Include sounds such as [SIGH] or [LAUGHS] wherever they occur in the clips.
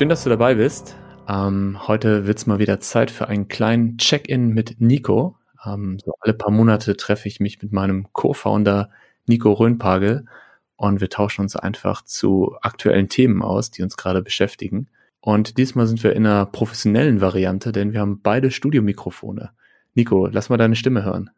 Schön, dass du dabei bist. Ähm, heute wird's mal wieder Zeit für einen kleinen Check-in mit Nico. Ähm, so alle paar Monate treffe ich mich mit meinem Co-Founder Nico Röhnpagel und wir tauschen uns einfach zu aktuellen Themen aus, die uns gerade beschäftigen. Und diesmal sind wir in einer professionellen Variante, denn wir haben beide Studiomikrofone. Nico, lass mal deine Stimme hören.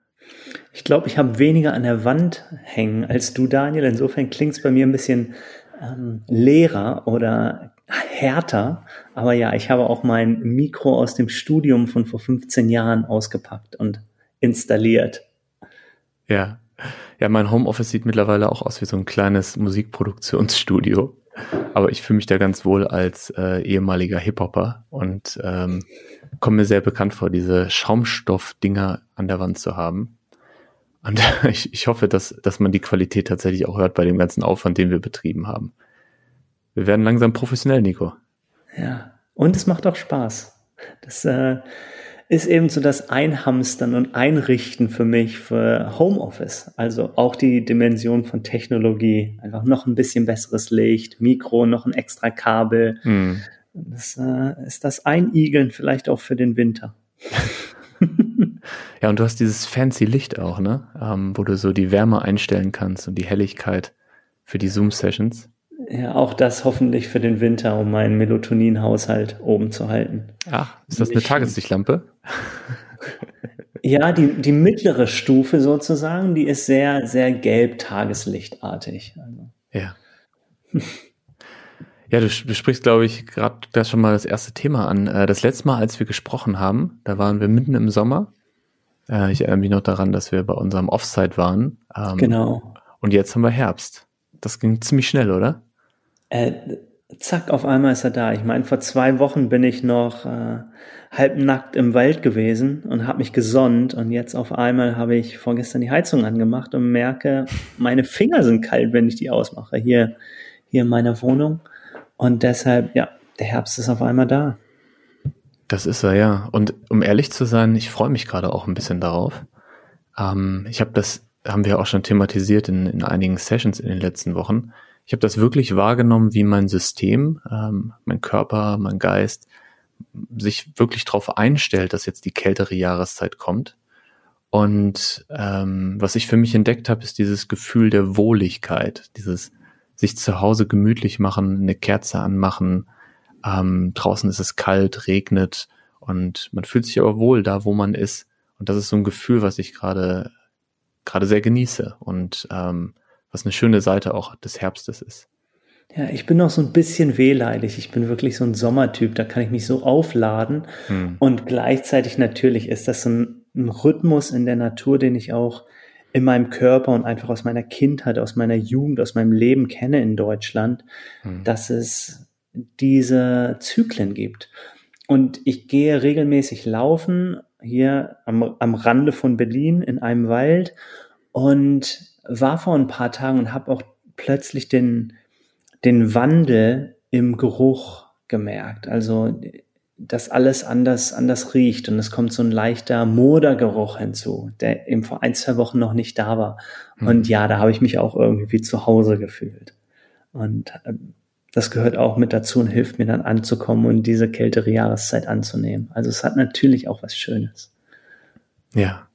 Ich glaube, ich habe weniger an der Wand hängen als du, Daniel. Insofern klingt es bei mir ein bisschen ähm, leerer oder härter. Aber ja, ich habe auch mein Mikro aus dem Studium von vor 15 Jahren ausgepackt und installiert. Ja. Ja, mein Homeoffice sieht mittlerweile auch aus wie so ein kleines Musikproduktionsstudio. Aber ich fühle mich da ganz wohl als äh, ehemaliger Hip-Hopper und ähm, komme mir sehr bekannt vor, diese Schaumstoff-Dinger an der Wand zu haben. Und [LAUGHS] ich, ich hoffe, dass, dass man die Qualität tatsächlich auch hört bei dem ganzen Aufwand, den wir betrieben haben. Wir werden langsam professionell, Nico. Ja, und es macht auch Spaß. Das äh, ist eben so das Einhamstern und Einrichten für mich für Homeoffice. Also auch die Dimension von Technologie. Einfach noch ein bisschen besseres Licht, Mikro, noch ein extra Kabel. Hm. Das äh, ist das Einigeln vielleicht auch für den Winter. [LAUGHS] ja, und du hast dieses fancy Licht auch, ne? Ähm, wo du so die Wärme einstellen kannst und die Helligkeit für die Zoom-Sessions. Ja, auch das hoffentlich für den Winter, um meinen Melatonin-Haushalt oben zu halten. Ach, ist das eine Tageslichtlampe? Ja, die, die mittlere Stufe sozusagen, die ist sehr, sehr gelb tageslichtartig. Also. Ja. [LAUGHS] Ja, du, du sprichst, glaube ich, gerade das schon mal das erste Thema an. Äh, das letzte Mal, als wir gesprochen haben, da waren wir mitten im Sommer. Äh, ich erinnere mich noch daran, dass wir bei unserem Offsite waren. Ähm, genau. Und jetzt haben wir Herbst. Das ging ziemlich schnell, oder? Äh, zack, auf einmal ist er da. Ich meine, vor zwei Wochen bin ich noch äh, halbnackt im Wald gewesen und habe mich gesonnt und jetzt auf einmal habe ich vorgestern die Heizung angemacht und merke, meine Finger sind kalt, wenn ich die ausmache hier hier in meiner Wohnung und deshalb ja, der Herbst ist auf einmal da. Das ist er ja und um ehrlich zu sein, ich freue mich gerade auch ein bisschen darauf. Ähm, ich habe das haben wir auch schon thematisiert in, in einigen Sessions in den letzten Wochen ich habe das wirklich wahrgenommen, wie mein System, ähm, mein Körper, mein Geist sich wirklich darauf einstellt, dass jetzt die kältere Jahreszeit kommt. Und ähm, was ich für mich entdeckt habe, ist dieses Gefühl der Wohligkeit, dieses sich zu Hause gemütlich machen, eine Kerze anmachen. Ähm, draußen ist es kalt, regnet und man fühlt sich aber wohl da, wo man ist. Und das ist so ein Gefühl, was ich gerade gerade sehr genieße. Und ähm, was eine schöne Seite auch des Herbstes ist. Ja, ich bin noch so ein bisschen wehleidig. Ich bin wirklich so ein Sommertyp. Da kann ich mich so aufladen. Hm. Und gleichzeitig natürlich ist das ein, ein, Rhythmus in der Natur, den ich auch in meinem Körper und einfach aus meiner Kindheit, aus meiner Jugend, aus meinem Leben kenne in Deutschland, hm. dass es diese Zyklen gibt. Und ich gehe regelmäßig laufen hier am, am Rande von Berlin in einem Wald und war vor ein paar Tagen und habe auch plötzlich den, den Wandel im Geruch gemerkt. Also, dass alles anders, anders riecht und es kommt so ein leichter Modergeruch hinzu, der eben vor ein, zwei Wochen noch nicht da war. Mhm. Und ja, da habe ich mich auch irgendwie zu Hause gefühlt. Und äh, das gehört auch mit dazu und hilft mir dann anzukommen und diese kältere Jahreszeit anzunehmen. Also es hat natürlich auch was Schönes. Ja.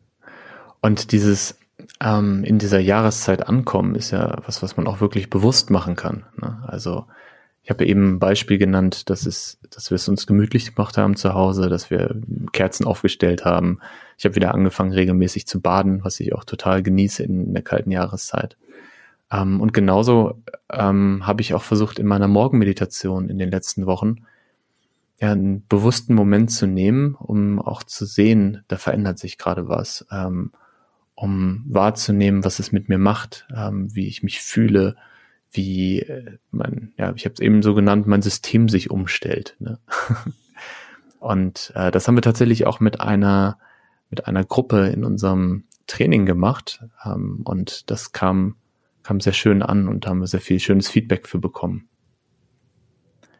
Und dieses ähm, in dieser Jahreszeit ankommen, ist ja was, was man auch wirklich bewusst machen kann. Ne? Also ich habe eben ein Beispiel genannt, dass es, dass wir es uns gemütlich gemacht haben zu Hause, dass wir Kerzen aufgestellt haben. Ich habe wieder angefangen, regelmäßig zu baden, was ich auch total genieße in der kalten Jahreszeit. Ähm, und genauso ähm, habe ich auch versucht, in meiner Morgenmeditation in den letzten Wochen ja, einen bewussten Moment zu nehmen, um auch zu sehen, da verändert sich gerade was. Ähm, um wahrzunehmen, was es mit mir macht, ähm, wie ich mich fühle, wie äh, mein, ja, ich habe es eben so genannt, mein System sich umstellt. Ne? [LAUGHS] Und äh, das haben wir tatsächlich auch mit einer mit einer Gruppe in unserem Training gemacht ähm, und das kam kam sehr schön an und haben wir sehr viel schönes Feedback für bekommen.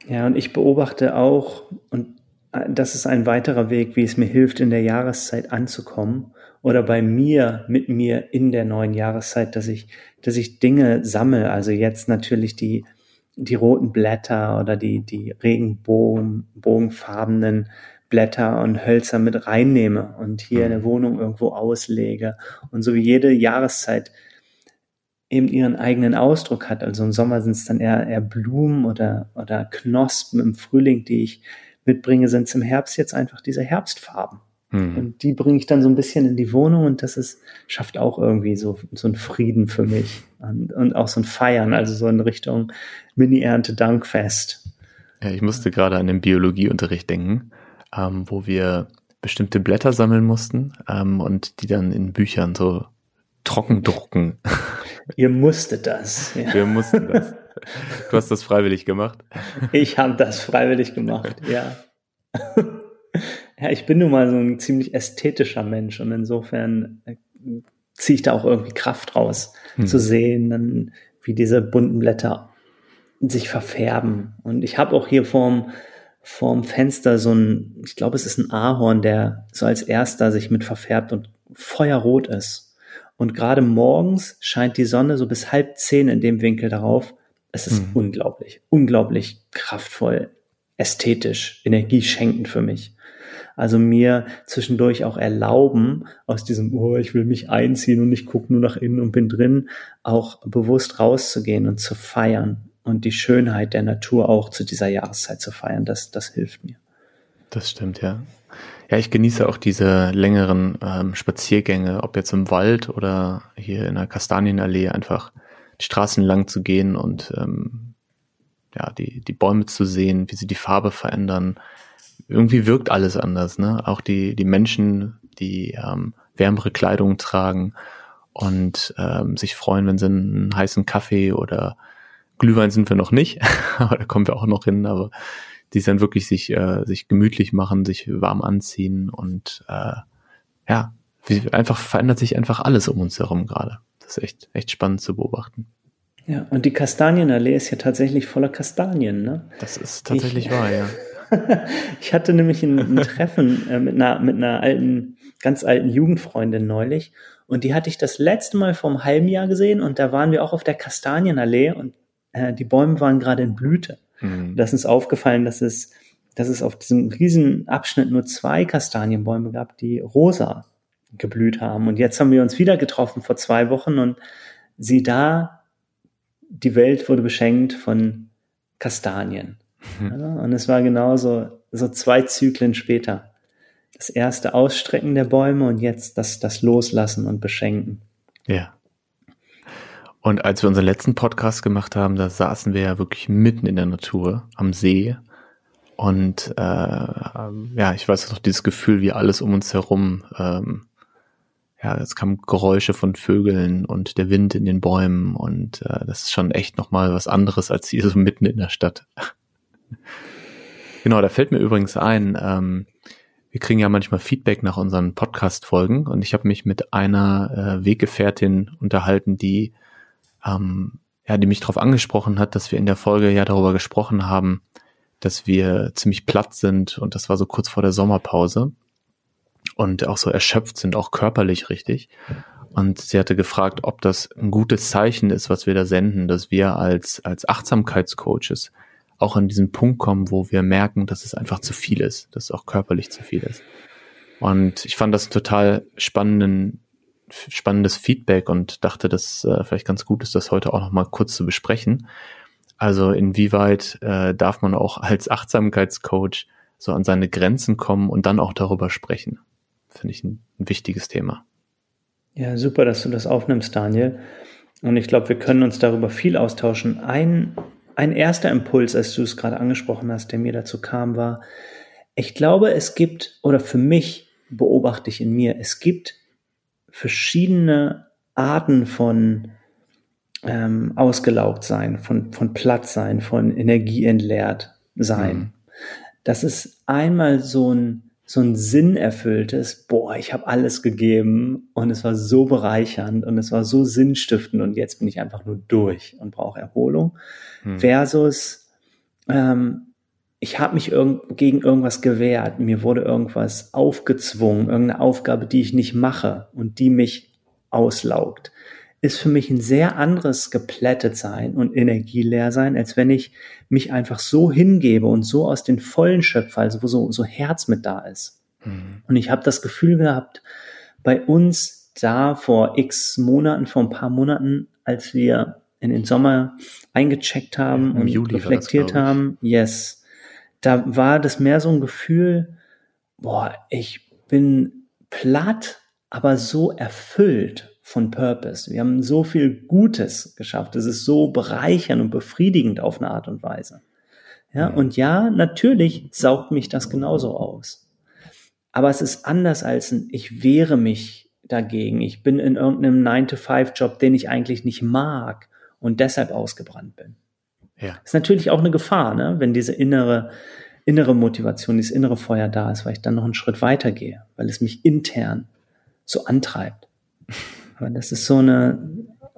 Ja, und ich beobachte auch, und äh, das ist ein weiterer Weg, wie es mir hilft, in der Jahreszeit anzukommen oder bei mir, mit mir in der neuen Jahreszeit, dass ich, dass ich Dinge sammle. Also jetzt natürlich die die roten Blätter oder die, die regenbogenfarbenen Blätter und Hölzer mit reinnehme und hier in der Wohnung irgendwo auslege. Und so wie jede Jahreszeit eben ihren eigenen Ausdruck hat. Also im Sommer sind es dann eher, eher Blumen oder, oder Knospen im Frühling, die ich mitbringe, sind es im Herbst jetzt einfach diese Herbstfarben. Mhm. Und die bringe ich dann so ein bisschen in die Wohnung und das ist, schafft auch irgendwie so, so einen Frieden für mich und, und auch so ein Feiern, also so in Richtung Mini-Ernte-Dankfest. Ja, ich musste gerade an den Biologieunterricht denken, ähm, wo wir bestimmte Blätter sammeln mussten ähm, und die dann in Büchern so trocken drucken. [LAUGHS] Ihr musstet das. Ja. Wir mussten das. Du hast das freiwillig gemacht? Ich habe das freiwillig gemacht, [LAUGHS] ja. Ja, ich bin nun mal so ein ziemlich ästhetischer Mensch und insofern äh, ziehe ich da auch irgendwie Kraft raus, hm. zu sehen, dann, wie diese bunten Blätter sich verfärben. Und ich habe auch hier vorm, vorm Fenster so ein, ich glaube, es ist ein Ahorn, der so als erster sich mit verfärbt und feuerrot ist. Und gerade morgens scheint die Sonne so bis halb zehn in dem Winkel darauf. Es ist mhm. unglaublich, unglaublich kraftvoll, ästhetisch, energieschenkend für mich. Also mir zwischendurch auch erlauben, aus diesem, oh, ich will mich einziehen und ich gucke nur nach innen und bin drin, auch bewusst rauszugehen und zu feiern und die Schönheit der Natur auch zu dieser Jahreszeit zu feiern. Das, das hilft mir. Das stimmt, ja. Ja, ich genieße auch diese längeren ähm, Spaziergänge, ob jetzt im Wald oder hier in der Kastanienallee, einfach die Straßen lang zu gehen und ähm, ja, die, die Bäume zu sehen, wie sie die Farbe verändern, irgendwie wirkt alles anders, ne? Auch die, die Menschen, die ähm, wärmere Kleidung tragen und ähm, sich freuen, wenn sie einen heißen Kaffee oder Glühwein sind wir noch nicht, [LAUGHS] aber da kommen wir auch noch hin, aber die dann wirklich sich, äh, sich gemütlich machen, sich warm anziehen und äh, ja, wie, einfach verändert sich einfach alles um uns herum gerade. Das ist echt, echt spannend zu beobachten. Ja, und die Kastanienallee ist ja tatsächlich voller Kastanien, ne? Das ist tatsächlich ich, wahr, ja. [LAUGHS] [LAUGHS] ich hatte nämlich ein, ein Treffen äh, mit, einer, mit einer alten, ganz alten Jugendfreundin neulich. Und die hatte ich das letzte Mal vor einem halben Jahr gesehen und da waren wir auch auf der Kastanienallee und äh, die Bäume waren gerade in Blüte. Mhm. Da ist uns aufgefallen, dass es, dass es auf diesem riesen Abschnitt nur zwei Kastanienbäume gab, die rosa geblüht haben. Und jetzt haben wir uns wieder getroffen vor zwei Wochen und sie da, die Welt wurde beschenkt von Kastanien. Mhm. Ja, und es war genauso, so zwei Zyklen später. Das erste Ausstrecken der Bäume und jetzt das, das Loslassen und Beschenken. Ja. Und als wir unseren letzten Podcast gemacht haben, da saßen wir ja wirklich mitten in der Natur, am See. Und äh, ja, ich weiß noch dieses Gefühl, wie alles um uns herum, ähm, ja, es kamen Geräusche von Vögeln und der Wind in den Bäumen und äh, das ist schon echt nochmal was anderes als hier so mitten in der Stadt. Genau, da fällt mir übrigens ein, ähm, wir kriegen ja manchmal Feedback nach unseren Podcast-Folgen und ich habe mich mit einer äh, Weggefährtin unterhalten, die, ähm, ja, die mich darauf angesprochen hat, dass wir in der Folge ja darüber gesprochen haben, dass wir ziemlich platt sind und das war so kurz vor der Sommerpause und auch so erschöpft sind, auch körperlich richtig. Und sie hatte gefragt, ob das ein gutes Zeichen ist, was wir da senden, dass wir als, als Achtsamkeitscoaches auch an diesen Punkt kommen, wo wir merken, dass es einfach zu viel ist, dass es auch körperlich zu viel ist. Und ich fand das total spannenden, spannendes Feedback und dachte, dass äh, vielleicht ganz gut ist, das heute auch noch mal kurz zu besprechen. Also inwieweit äh, darf man auch als Achtsamkeitscoach so an seine Grenzen kommen und dann auch darüber sprechen? Finde ich ein, ein wichtiges Thema. Ja, super, dass du das aufnimmst, Daniel. Und ich glaube, wir können uns darüber viel austauschen. Ein ein erster Impuls, als du es gerade angesprochen hast, der mir dazu kam, war, ich glaube, es gibt, oder für mich beobachte ich in mir, es gibt verschiedene Arten von ähm, ausgelaugt sein, von, von platt sein, von Energie entleert sein. Mhm. Das ist einmal so ein so ein Sinn erfülltes, boah, ich habe alles gegeben und es war so bereichernd und es war so sinnstiftend und jetzt bin ich einfach nur durch und brauche Erholung. Hm. Versus, ähm, ich habe mich irg gegen irgendwas gewehrt, mir wurde irgendwas aufgezwungen, irgendeine Aufgabe, die ich nicht mache und die mich auslaugt. Ist für mich ein sehr anderes geplättet sein und energieleer sein, als wenn ich mich einfach so hingebe und so aus den Vollen schöpfe, also wo so, so Herz mit da ist. Mhm. Und ich habe das Gefühl gehabt, bei uns da vor x Monaten, vor ein paar Monaten, als wir in den Sommer eingecheckt haben ja, und Juli reflektiert das, haben, yes, da war das mehr so ein Gefühl, boah, ich bin platt, aber so erfüllt von Purpose. Wir haben so viel Gutes geschafft. Es ist so bereichernd und befriedigend auf eine Art und Weise. Ja, und ja, natürlich saugt mich das genauso aus. Aber es ist anders als ein, ich wehre mich dagegen. Ich bin in irgendeinem 9-to-5-Job, den ich eigentlich nicht mag und deshalb ausgebrannt bin. Ja. Ist natürlich auch eine Gefahr, ne? wenn diese innere, innere Motivation, dieses innere Feuer da ist, weil ich dann noch einen Schritt weiter gehe, weil es mich intern so antreibt. [LAUGHS] Aber das ist so eine,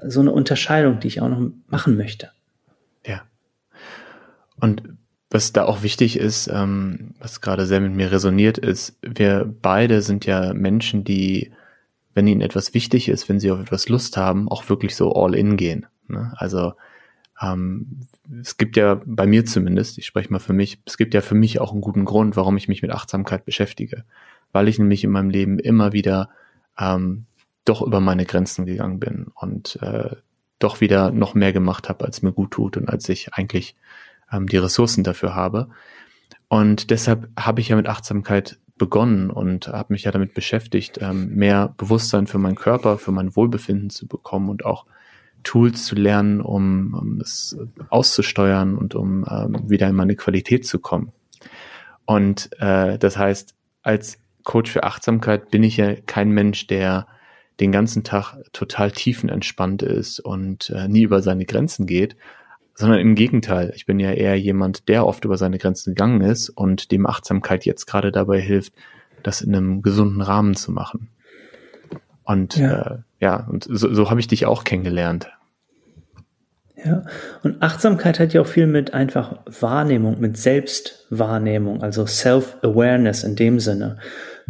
so eine Unterscheidung, die ich auch noch machen möchte. Ja. Und was da auch wichtig ist, ähm, was gerade sehr mit mir resoniert, ist, wir beide sind ja Menschen, die, wenn ihnen etwas wichtig ist, wenn sie auf etwas Lust haben, auch wirklich so all in gehen. Ne? Also ähm, es gibt ja bei mir zumindest, ich spreche mal für mich, es gibt ja für mich auch einen guten Grund, warum ich mich mit Achtsamkeit beschäftige, weil ich nämlich in meinem Leben immer wieder ähm, doch über meine Grenzen gegangen bin und äh, doch wieder noch mehr gemacht habe, als mir gut tut und als ich eigentlich ähm, die Ressourcen dafür habe. Und deshalb habe ich ja mit Achtsamkeit begonnen und habe mich ja damit beschäftigt, ähm, mehr Bewusstsein für meinen Körper, für mein Wohlbefinden zu bekommen und auch Tools zu lernen, um, um das auszusteuern und um ähm, wieder in meine Qualität zu kommen. Und äh, das heißt, als Coach für Achtsamkeit bin ich ja kein Mensch, der den ganzen Tag total tiefenentspannt ist und äh, nie über seine Grenzen geht, sondern im Gegenteil. Ich bin ja eher jemand, der oft über seine Grenzen gegangen ist und dem Achtsamkeit jetzt gerade dabei hilft, das in einem gesunden Rahmen zu machen. Und ja, äh, ja und so, so habe ich dich auch kennengelernt. Ja, und Achtsamkeit hat ja auch viel mit einfach Wahrnehmung, mit Selbstwahrnehmung, also Self-Awareness in dem Sinne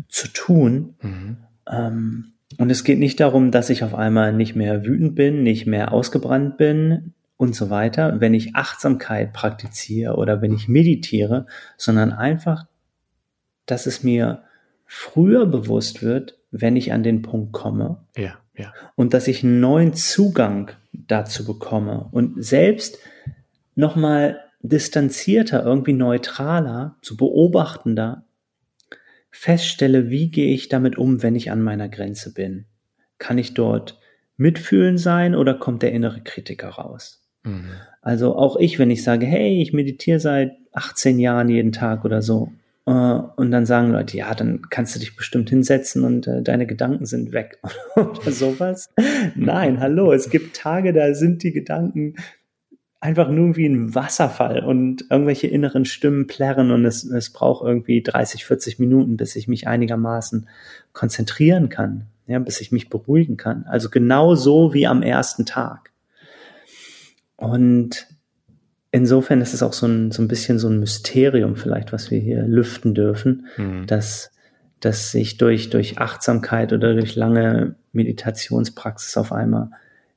zu tun. Mhm. Ähm, und es geht nicht darum, dass ich auf einmal nicht mehr wütend bin, nicht mehr ausgebrannt bin und so weiter, wenn ich Achtsamkeit praktiziere oder wenn ich meditiere, sondern einfach, dass es mir früher bewusst wird, wenn ich an den Punkt komme. Ja, ja. Und dass ich einen neuen Zugang dazu bekomme und selbst nochmal distanzierter, irgendwie neutraler, so beobachtender feststelle, wie gehe ich damit um, wenn ich an meiner Grenze bin. Kann ich dort mitfühlen sein oder kommt der innere Kritiker raus? Mhm. Also auch ich, wenn ich sage, hey, ich meditiere seit 18 Jahren jeden Tag oder so, äh, und dann sagen Leute, ja, dann kannst du dich bestimmt hinsetzen und äh, deine Gedanken sind weg [LAUGHS] oder sowas. Nein, hallo, es gibt Tage, da sind die Gedanken einfach nur wie ein Wasserfall und irgendwelche inneren Stimmen plärren und es, es braucht irgendwie 30, 40 Minuten, bis ich mich einigermaßen konzentrieren kann, ja, bis ich mich beruhigen kann. Also genau so wie am ersten Tag. Und insofern ist es auch so ein, so ein bisschen so ein Mysterium vielleicht, was wir hier lüften dürfen, mhm. dass, dass ich durch, durch Achtsamkeit oder durch lange Meditationspraxis auf einmal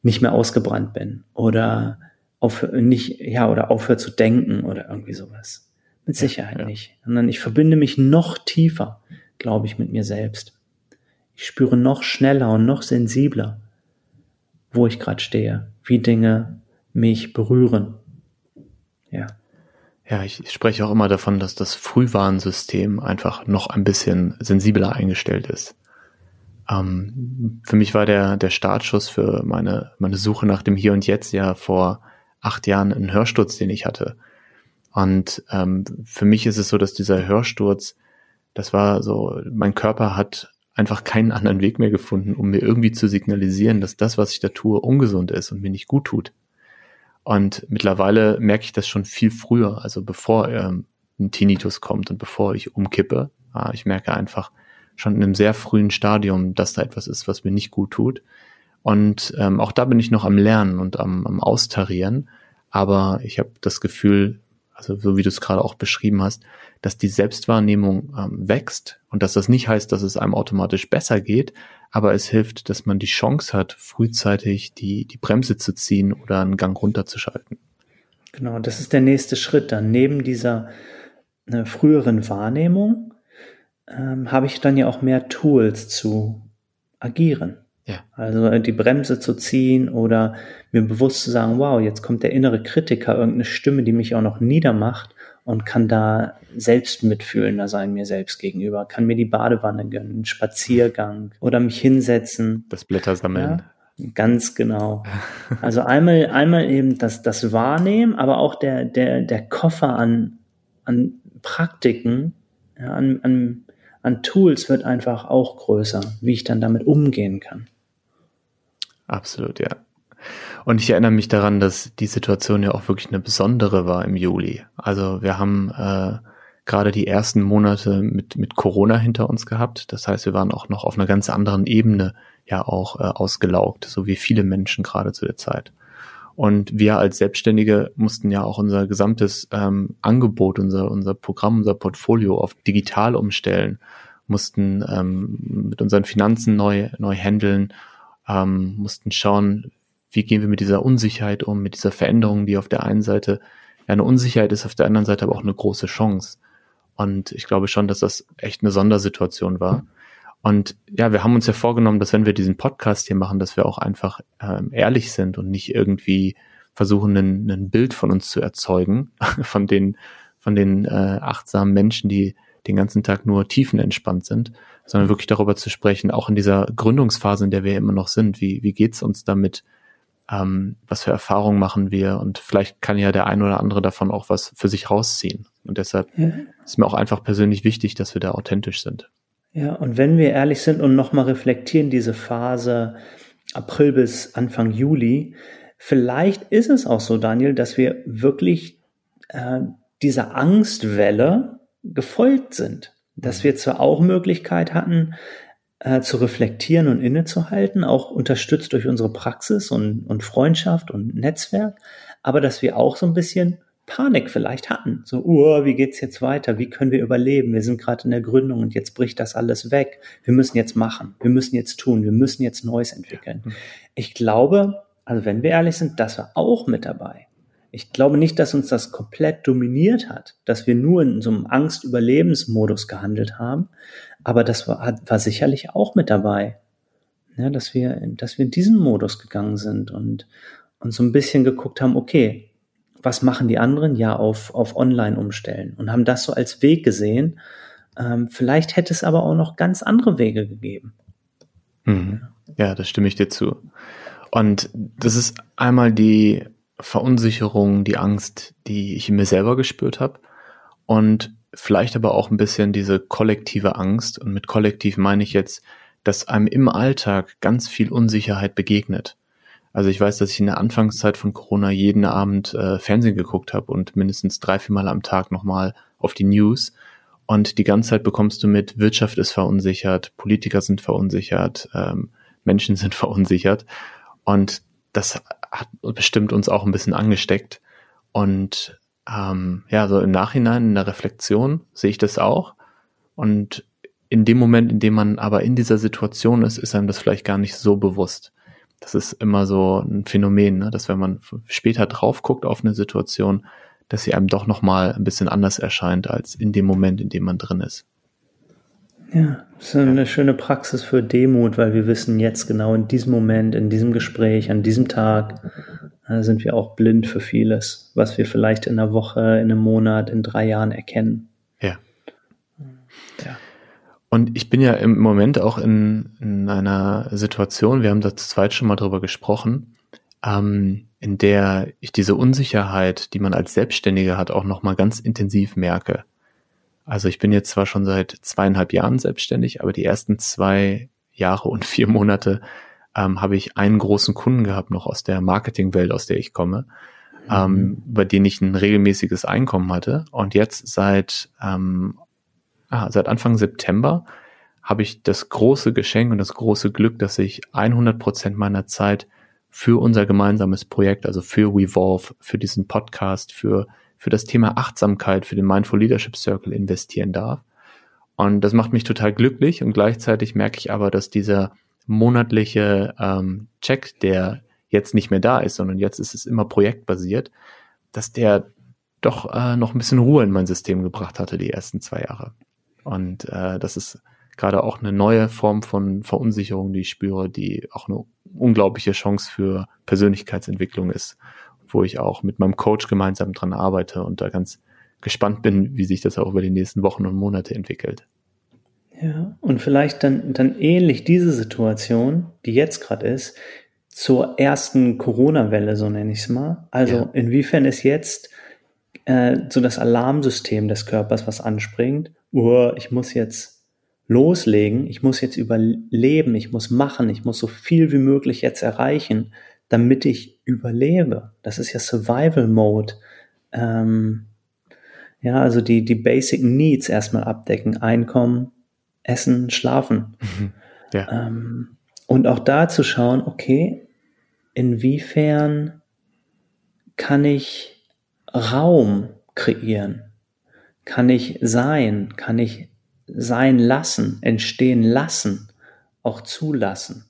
nicht mehr ausgebrannt bin oder auf, nicht, ja, oder aufhört zu denken oder irgendwie sowas. Mit Sicherheit ja, ja. nicht. Sondern ich verbinde mich noch tiefer, glaube ich, mit mir selbst. Ich spüre noch schneller und noch sensibler, wo ich gerade stehe, wie Dinge mich berühren. Ja. Ja, ich spreche auch immer davon, dass das Frühwarnsystem einfach noch ein bisschen sensibler eingestellt ist. Ähm, für mich war der, der Startschuss für meine, meine Suche nach dem Hier und Jetzt ja vor acht Jahren ein Hörsturz, den ich hatte. Und ähm, für mich ist es so, dass dieser Hörsturz, das war so, mein Körper hat einfach keinen anderen Weg mehr gefunden, um mir irgendwie zu signalisieren, dass das, was ich da tue, ungesund ist und mir nicht gut tut. Und mittlerweile merke ich das schon viel früher, also bevor ähm, ein Tinnitus kommt und bevor ich umkippe. Ich merke einfach schon in einem sehr frühen Stadium, dass da etwas ist, was mir nicht gut tut. Und ähm, auch da bin ich noch am Lernen und am, am Austarieren. Aber ich habe das Gefühl, also so wie du es gerade auch beschrieben hast, dass die Selbstwahrnehmung ähm, wächst und dass das nicht heißt, dass es einem automatisch besser geht, aber es hilft, dass man die Chance hat, frühzeitig die, die Bremse zu ziehen oder einen Gang runterzuschalten. Genau, das ist der nächste Schritt dann. Neben dieser äh, früheren Wahrnehmung ähm, habe ich dann ja auch mehr Tools zu agieren. Ja. Also die Bremse zu ziehen oder mir bewusst zu sagen, wow, jetzt kommt der innere Kritiker, irgendeine Stimme, die mich auch noch niedermacht und kann da selbst mitfühlender sein mir selbst gegenüber, kann mir die Badewanne gönnen, einen Spaziergang oder mich hinsetzen. Das Blätter sammeln. Ja, ganz genau. Also einmal, einmal eben das, das Wahrnehmen, aber auch der, der, der Koffer an, an Praktiken, ja, an, an, an Tools wird einfach auch größer, wie ich dann damit umgehen kann. Absolut, ja. Und ich erinnere mich daran, dass die Situation ja auch wirklich eine besondere war im Juli. Also wir haben äh, gerade die ersten Monate mit, mit Corona hinter uns gehabt. Das heißt, wir waren auch noch auf einer ganz anderen Ebene ja auch äh, ausgelaugt, so wie viele Menschen gerade zu der Zeit. Und wir als Selbstständige mussten ja auch unser gesamtes ähm, Angebot, unser, unser Programm, unser Portfolio auf digital umstellen, mussten ähm, mit unseren Finanzen neu, neu handeln ähm, mussten schauen, wie gehen wir mit dieser Unsicherheit um, mit dieser Veränderung, die auf der einen Seite eine Unsicherheit ist, auf der anderen Seite aber auch eine große Chance. Und ich glaube schon, dass das echt eine Sondersituation war. Und ja, wir haben uns ja vorgenommen, dass wenn wir diesen Podcast hier machen, dass wir auch einfach ähm, ehrlich sind und nicht irgendwie versuchen, ein, ein Bild von uns zu erzeugen, [LAUGHS] von den, von den äh, achtsamen Menschen, die den ganzen Tag nur tiefenentspannt sind, sondern wirklich darüber zu sprechen, auch in dieser Gründungsphase, in der wir immer noch sind, wie, wie geht's uns damit, ähm, was für Erfahrungen machen wir und vielleicht kann ja der ein oder andere davon auch was für sich rausziehen. Und deshalb ja. ist mir auch einfach persönlich wichtig, dass wir da authentisch sind. Ja, und wenn wir ehrlich sind und nochmal reflektieren, diese Phase April bis Anfang Juli, vielleicht ist es auch so, Daniel, dass wir wirklich äh, dieser Angstwelle gefolgt sind. Dass mhm. wir zwar auch Möglichkeit hatten, äh, zu reflektieren und innezuhalten, auch unterstützt durch unsere Praxis und, und Freundschaft und Netzwerk, aber dass wir auch so ein bisschen Panik vielleicht hatten. So, uh, wie geht's jetzt weiter? Wie können wir überleben? Wir sind gerade in der Gründung und jetzt bricht das alles weg. Wir müssen jetzt machen. Wir müssen jetzt tun. Wir müssen jetzt Neues entwickeln. Mhm. Ich glaube, also wenn wir ehrlich sind, das war auch mit dabei. Ich glaube nicht, dass uns das komplett dominiert hat, dass wir nur in so einem Angst-Überlebensmodus gehandelt haben, aber das war, war sicherlich auch mit dabei, ja, dass wir, dass wir in diesen Modus gegangen sind und, und so ein bisschen geguckt haben, okay, was machen die anderen? Ja, auf, auf Online umstellen und haben das so als Weg gesehen. Ähm, vielleicht hätte es aber auch noch ganz andere Wege gegeben. Mhm. Ja, das stimme ich dir zu. Und das ist einmal die Verunsicherung, die Angst, die ich in mir selber gespürt habe und vielleicht aber auch ein bisschen diese kollektive Angst. Und mit kollektiv meine ich jetzt, dass einem im Alltag ganz viel Unsicherheit begegnet. Also ich weiß, dass ich in der Anfangszeit von Corona jeden Abend äh, Fernsehen geguckt habe und mindestens drei, vier Mal am Tag nochmal auf die News. Und die ganze Zeit bekommst du mit, Wirtschaft ist verunsichert, Politiker sind verunsichert, ähm, Menschen [LAUGHS] sind verunsichert. Und das hat bestimmt uns auch ein bisschen angesteckt. Und ähm, ja, so im Nachhinein, in der Reflexion sehe ich das auch. Und in dem Moment, in dem man aber in dieser Situation ist, ist einem das vielleicht gar nicht so bewusst. Das ist immer so ein Phänomen, ne? dass wenn man später drauf guckt auf eine Situation, dass sie einem doch nochmal ein bisschen anders erscheint als in dem Moment, in dem man drin ist. Ja, das ist eine schöne Praxis für Demut, weil wir wissen jetzt genau in diesem Moment, in diesem Gespräch, an diesem Tag äh, sind wir auch blind für vieles, was wir vielleicht in einer Woche, in einem Monat, in drei Jahren erkennen. Und ich bin ja im Moment auch in, in einer Situation, wir haben da zu zweit schon mal drüber gesprochen, ähm, in der ich diese Unsicherheit, die man als Selbstständiger hat, auch nochmal ganz intensiv merke. Also ich bin jetzt zwar schon seit zweieinhalb Jahren selbstständig, aber die ersten zwei Jahre und vier Monate ähm, habe ich einen großen Kunden gehabt, noch aus der Marketingwelt, aus der ich komme, ähm, mhm. ähm, bei denen ich ein regelmäßiges Einkommen hatte. Und jetzt seit, ähm, ah, seit Anfang September habe ich das große Geschenk und das große Glück, dass ich 100 Prozent meiner Zeit für unser gemeinsames Projekt, also für Wevolve, für diesen Podcast, für für das Thema Achtsamkeit für den Mindful Leadership Circle investieren darf. Und das macht mich total glücklich und gleichzeitig merke ich aber, dass dieser monatliche ähm, Check, der jetzt nicht mehr da ist, sondern jetzt ist es immer projektbasiert, dass der doch äh, noch ein bisschen Ruhe in mein System gebracht hatte die ersten zwei Jahre. Und äh, das ist gerade auch eine neue Form von Verunsicherung, die ich spüre, die auch eine unglaubliche Chance für Persönlichkeitsentwicklung ist, wo ich auch mit meinem Coach gemeinsam dran arbeite und da ganz gespannt bin, wie sich das auch über die nächsten Wochen und Monate entwickelt. Ja, und vielleicht dann, dann ähnlich diese Situation, die jetzt gerade ist, zur ersten Corona-Welle, so nenne ich es mal. Also ja. inwiefern ist jetzt äh, so das Alarmsystem des Körpers, was anspringt, oh, ich muss jetzt loslegen, ich muss jetzt überleben, ich muss machen, ich muss so viel wie möglich jetzt erreichen, damit ich überlebe. Das ist ja Survival Mode. Ähm, ja, also die, die Basic Needs erstmal abdecken. Einkommen, Essen, Schlafen. Mhm. Ja. Ähm, und auch da zu schauen, okay, inwiefern kann ich Raum kreieren? Kann ich sein? Kann ich sein lassen, entstehen lassen, auch zulassen?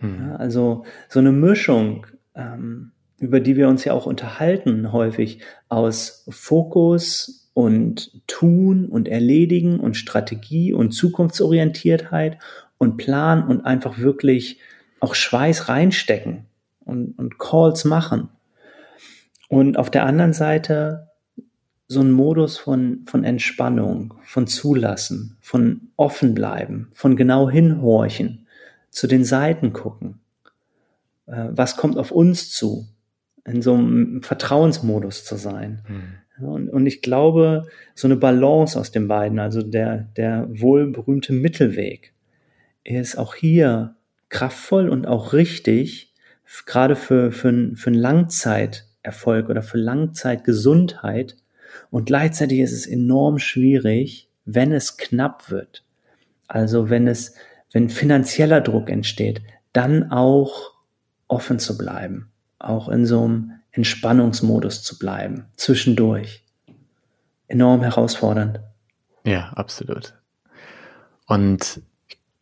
Mhm. Ja, also so eine Mischung, ähm, über die wir uns ja auch unterhalten häufig, aus Fokus und Tun und Erledigen und Strategie und Zukunftsorientiertheit und Plan und einfach wirklich auch Schweiß reinstecken und, und Calls machen. Und auf der anderen Seite so ein Modus von, von Entspannung, von Zulassen, von offen bleiben, von genau hinhorchen, zu den Seiten gucken. Äh, was kommt auf uns zu? In so einem Vertrauensmodus zu sein. Mhm. Und, und ich glaube, so eine Balance aus den beiden, also der, der wohl berühmte Mittelweg, ist auch hier kraftvoll und auch richtig, gerade für, für, für einen Langzeiterfolg oder für Langzeitgesundheit. Und gleichzeitig ist es enorm schwierig, wenn es knapp wird. Also wenn es, wenn finanzieller Druck entsteht, dann auch offen zu bleiben, auch in so einem Entspannungsmodus zu bleiben, zwischendurch. Enorm herausfordernd. Ja, absolut. Und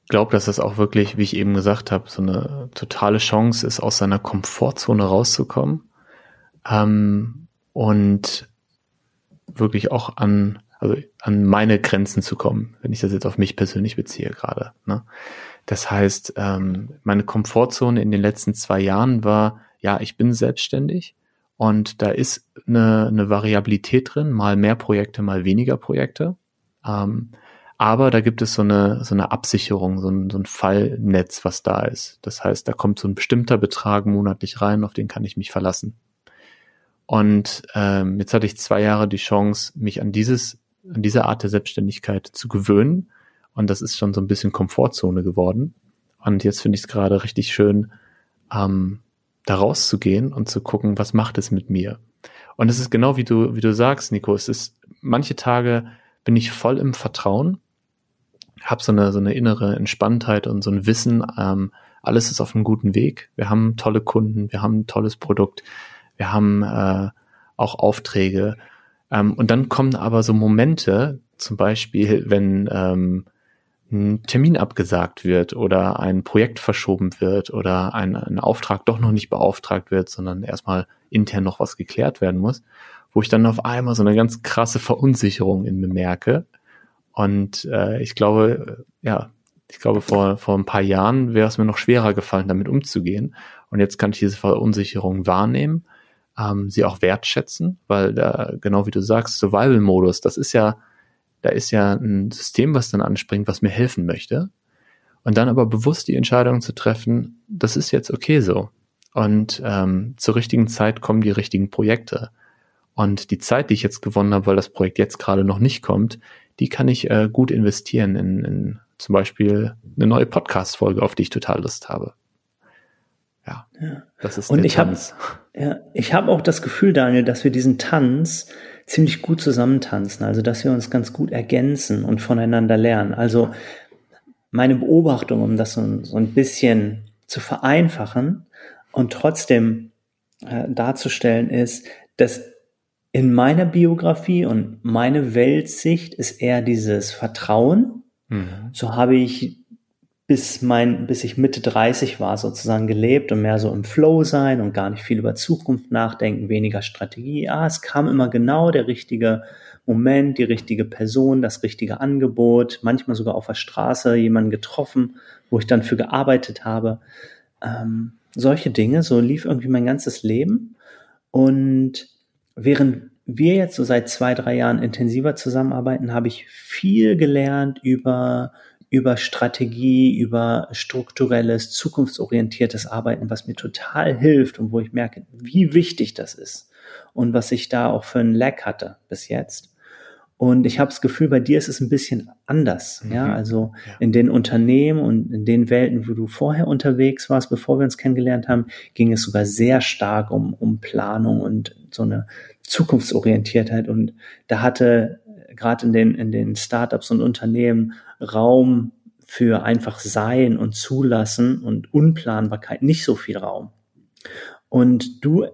glaube, dass das auch wirklich, wie ich eben gesagt habe, so eine totale Chance ist, aus seiner Komfortzone rauszukommen ähm, und wirklich auch an, also an meine Grenzen zu kommen, wenn ich das jetzt auf mich persönlich beziehe gerade. Ne? Das heißt, ähm, meine Komfortzone in den letzten zwei Jahren war, ja, ich bin selbstständig und da ist eine, eine Variabilität drin, mal mehr Projekte, mal weniger Projekte. Ähm, aber da gibt es so eine, so eine Absicherung, so ein, so ein Fallnetz, was da ist. Das heißt, da kommt so ein bestimmter Betrag monatlich rein, auf den kann ich mich verlassen. Und ähm, jetzt hatte ich zwei Jahre die Chance, mich an dieses, an diese Art der Selbstständigkeit zu gewöhnen. Und das ist schon so ein bisschen Komfortzone geworden. Und jetzt finde ich es gerade richtig schön, ähm, da rauszugehen und zu gucken, was macht es mit mir. Und es ist genau wie du, wie du sagst, Nico. Es ist manche Tage bin ich voll im Vertrauen habe so eine, so eine innere Entspanntheit und so ein Wissen, ähm, alles ist auf einem guten Weg. Wir haben tolle Kunden, wir haben ein tolles Produkt, wir haben äh, auch Aufträge. Ähm, und dann kommen aber so Momente, zum Beispiel, wenn ähm, ein Termin abgesagt wird oder ein Projekt verschoben wird oder ein, ein Auftrag doch noch nicht beauftragt wird, sondern erstmal intern noch was geklärt werden muss, wo ich dann auf einmal so eine ganz krasse Verunsicherung in mir merke und äh, ich glaube, ja, ich glaube, vor, vor ein paar Jahren wäre es mir noch schwerer gefallen, damit umzugehen. Und jetzt kann ich diese Verunsicherung wahrnehmen, ähm, sie auch wertschätzen, weil da, genau wie du sagst, Survival-Modus, das ist ja, da ist ja ein System, was dann anspringt, was mir helfen möchte. Und dann aber bewusst die Entscheidung zu treffen, das ist jetzt okay so. Und ähm, zur richtigen Zeit kommen die richtigen Projekte. Und die Zeit, die ich jetzt gewonnen habe, weil das Projekt jetzt gerade noch nicht kommt, die kann ich äh, gut investieren in, in zum Beispiel eine neue Podcast-Folge, auf die ich total Lust habe. Ja, ja. das ist Und ich habe [LAUGHS] ja, ich habe auch das Gefühl, Daniel, dass wir diesen Tanz ziemlich gut zusammentanzen, also dass wir uns ganz gut ergänzen und voneinander lernen. Also meine Beobachtung, um das so, so ein bisschen zu vereinfachen und trotzdem äh, darzustellen, ist, dass in meiner Biografie und meine Weltsicht ist eher dieses Vertrauen. Mhm. So habe ich bis mein, bis ich Mitte 30 war sozusagen gelebt und mehr so im Flow sein und gar nicht viel über Zukunft nachdenken, weniger Strategie. Ah, es kam immer genau der richtige Moment, die richtige Person, das richtige Angebot, manchmal sogar auf der Straße jemanden getroffen, wo ich dann für gearbeitet habe. Ähm, solche Dinge, so lief irgendwie mein ganzes Leben. Und während wir jetzt so seit zwei, drei Jahren intensiver zusammenarbeiten, habe ich viel gelernt über über Strategie, über strukturelles, zukunftsorientiertes Arbeiten, was mir total hilft und wo ich merke, wie wichtig das ist und was ich da auch für einen Lack hatte bis jetzt. Und ich habe das Gefühl, bei dir ist es ein bisschen anders. Mhm. Ja, also ja. in den Unternehmen und in den Welten, wo du vorher unterwegs warst, bevor wir uns kennengelernt haben, ging es sogar sehr stark um, um Planung und so eine Zukunftsorientiertheit. Und da hatte gerade in den, in den Startups und Unternehmen Raum für einfach Sein und Zulassen und Unplanbarkeit nicht so viel Raum. Und du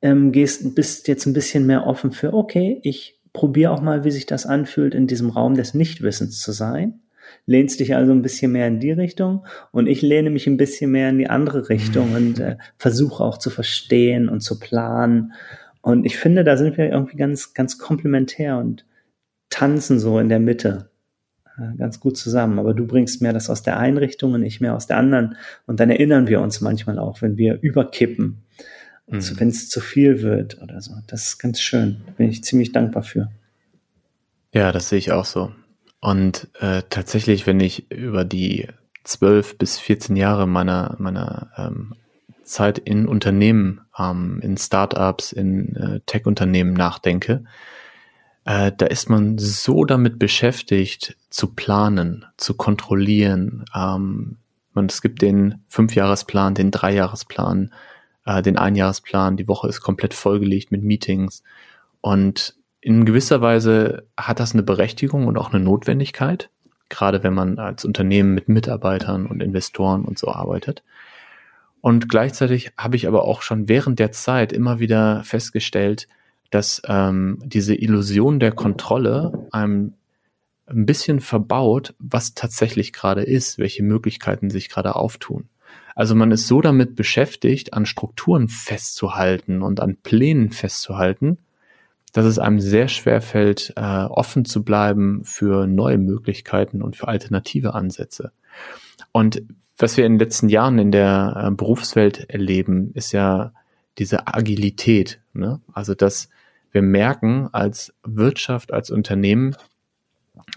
ähm, gehst, bist jetzt ein bisschen mehr offen für, okay, ich probiere auch mal, wie sich das anfühlt, in diesem Raum des Nichtwissens zu sein. Lehnst dich also ein bisschen mehr in die Richtung und ich lehne mich ein bisschen mehr in die andere Richtung und äh, versuche auch zu verstehen und zu planen. Und ich finde, da sind wir irgendwie ganz, ganz komplementär und tanzen so in der Mitte äh, ganz gut zusammen. Aber du bringst mehr das aus der einen Richtung und ich mehr aus der anderen. Und dann erinnern wir uns manchmal auch, wenn wir überkippen, mhm. wenn es zu viel wird oder so. Das ist ganz schön. Da bin ich ziemlich dankbar für. Ja, das sehe ich auch so. Und äh, tatsächlich, wenn ich über die zwölf bis 14 Jahre meiner, meiner ähm, Zeit in Unternehmen, ähm, in Startups, in äh, Tech-Unternehmen nachdenke, äh, da ist man so damit beschäftigt, zu planen, zu kontrollieren. Ähm, man, es gibt den Fünfjahresplan, den Dreijahresplan, äh, den Einjahresplan. Die Woche ist komplett vollgelegt mit Meetings. Und in gewisser Weise hat das eine Berechtigung und auch eine Notwendigkeit, gerade wenn man als Unternehmen mit Mitarbeitern und Investoren und so arbeitet. Und gleichzeitig habe ich aber auch schon während der Zeit immer wieder festgestellt, dass ähm, diese Illusion der Kontrolle einem ein bisschen verbaut, was tatsächlich gerade ist, welche Möglichkeiten sich gerade auftun. Also man ist so damit beschäftigt, an Strukturen festzuhalten und an Plänen festzuhalten, dass es einem sehr schwer fällt, äh, offen zu bleiben für neue Möglichkeiten und für alternative Ansätze. Und was wir in den letzten Jahren in der äh, Berufswelt erleben, ist ja diese Agilität. Ne? Also dass wir merken als Wirtschaft, als Unternehmen,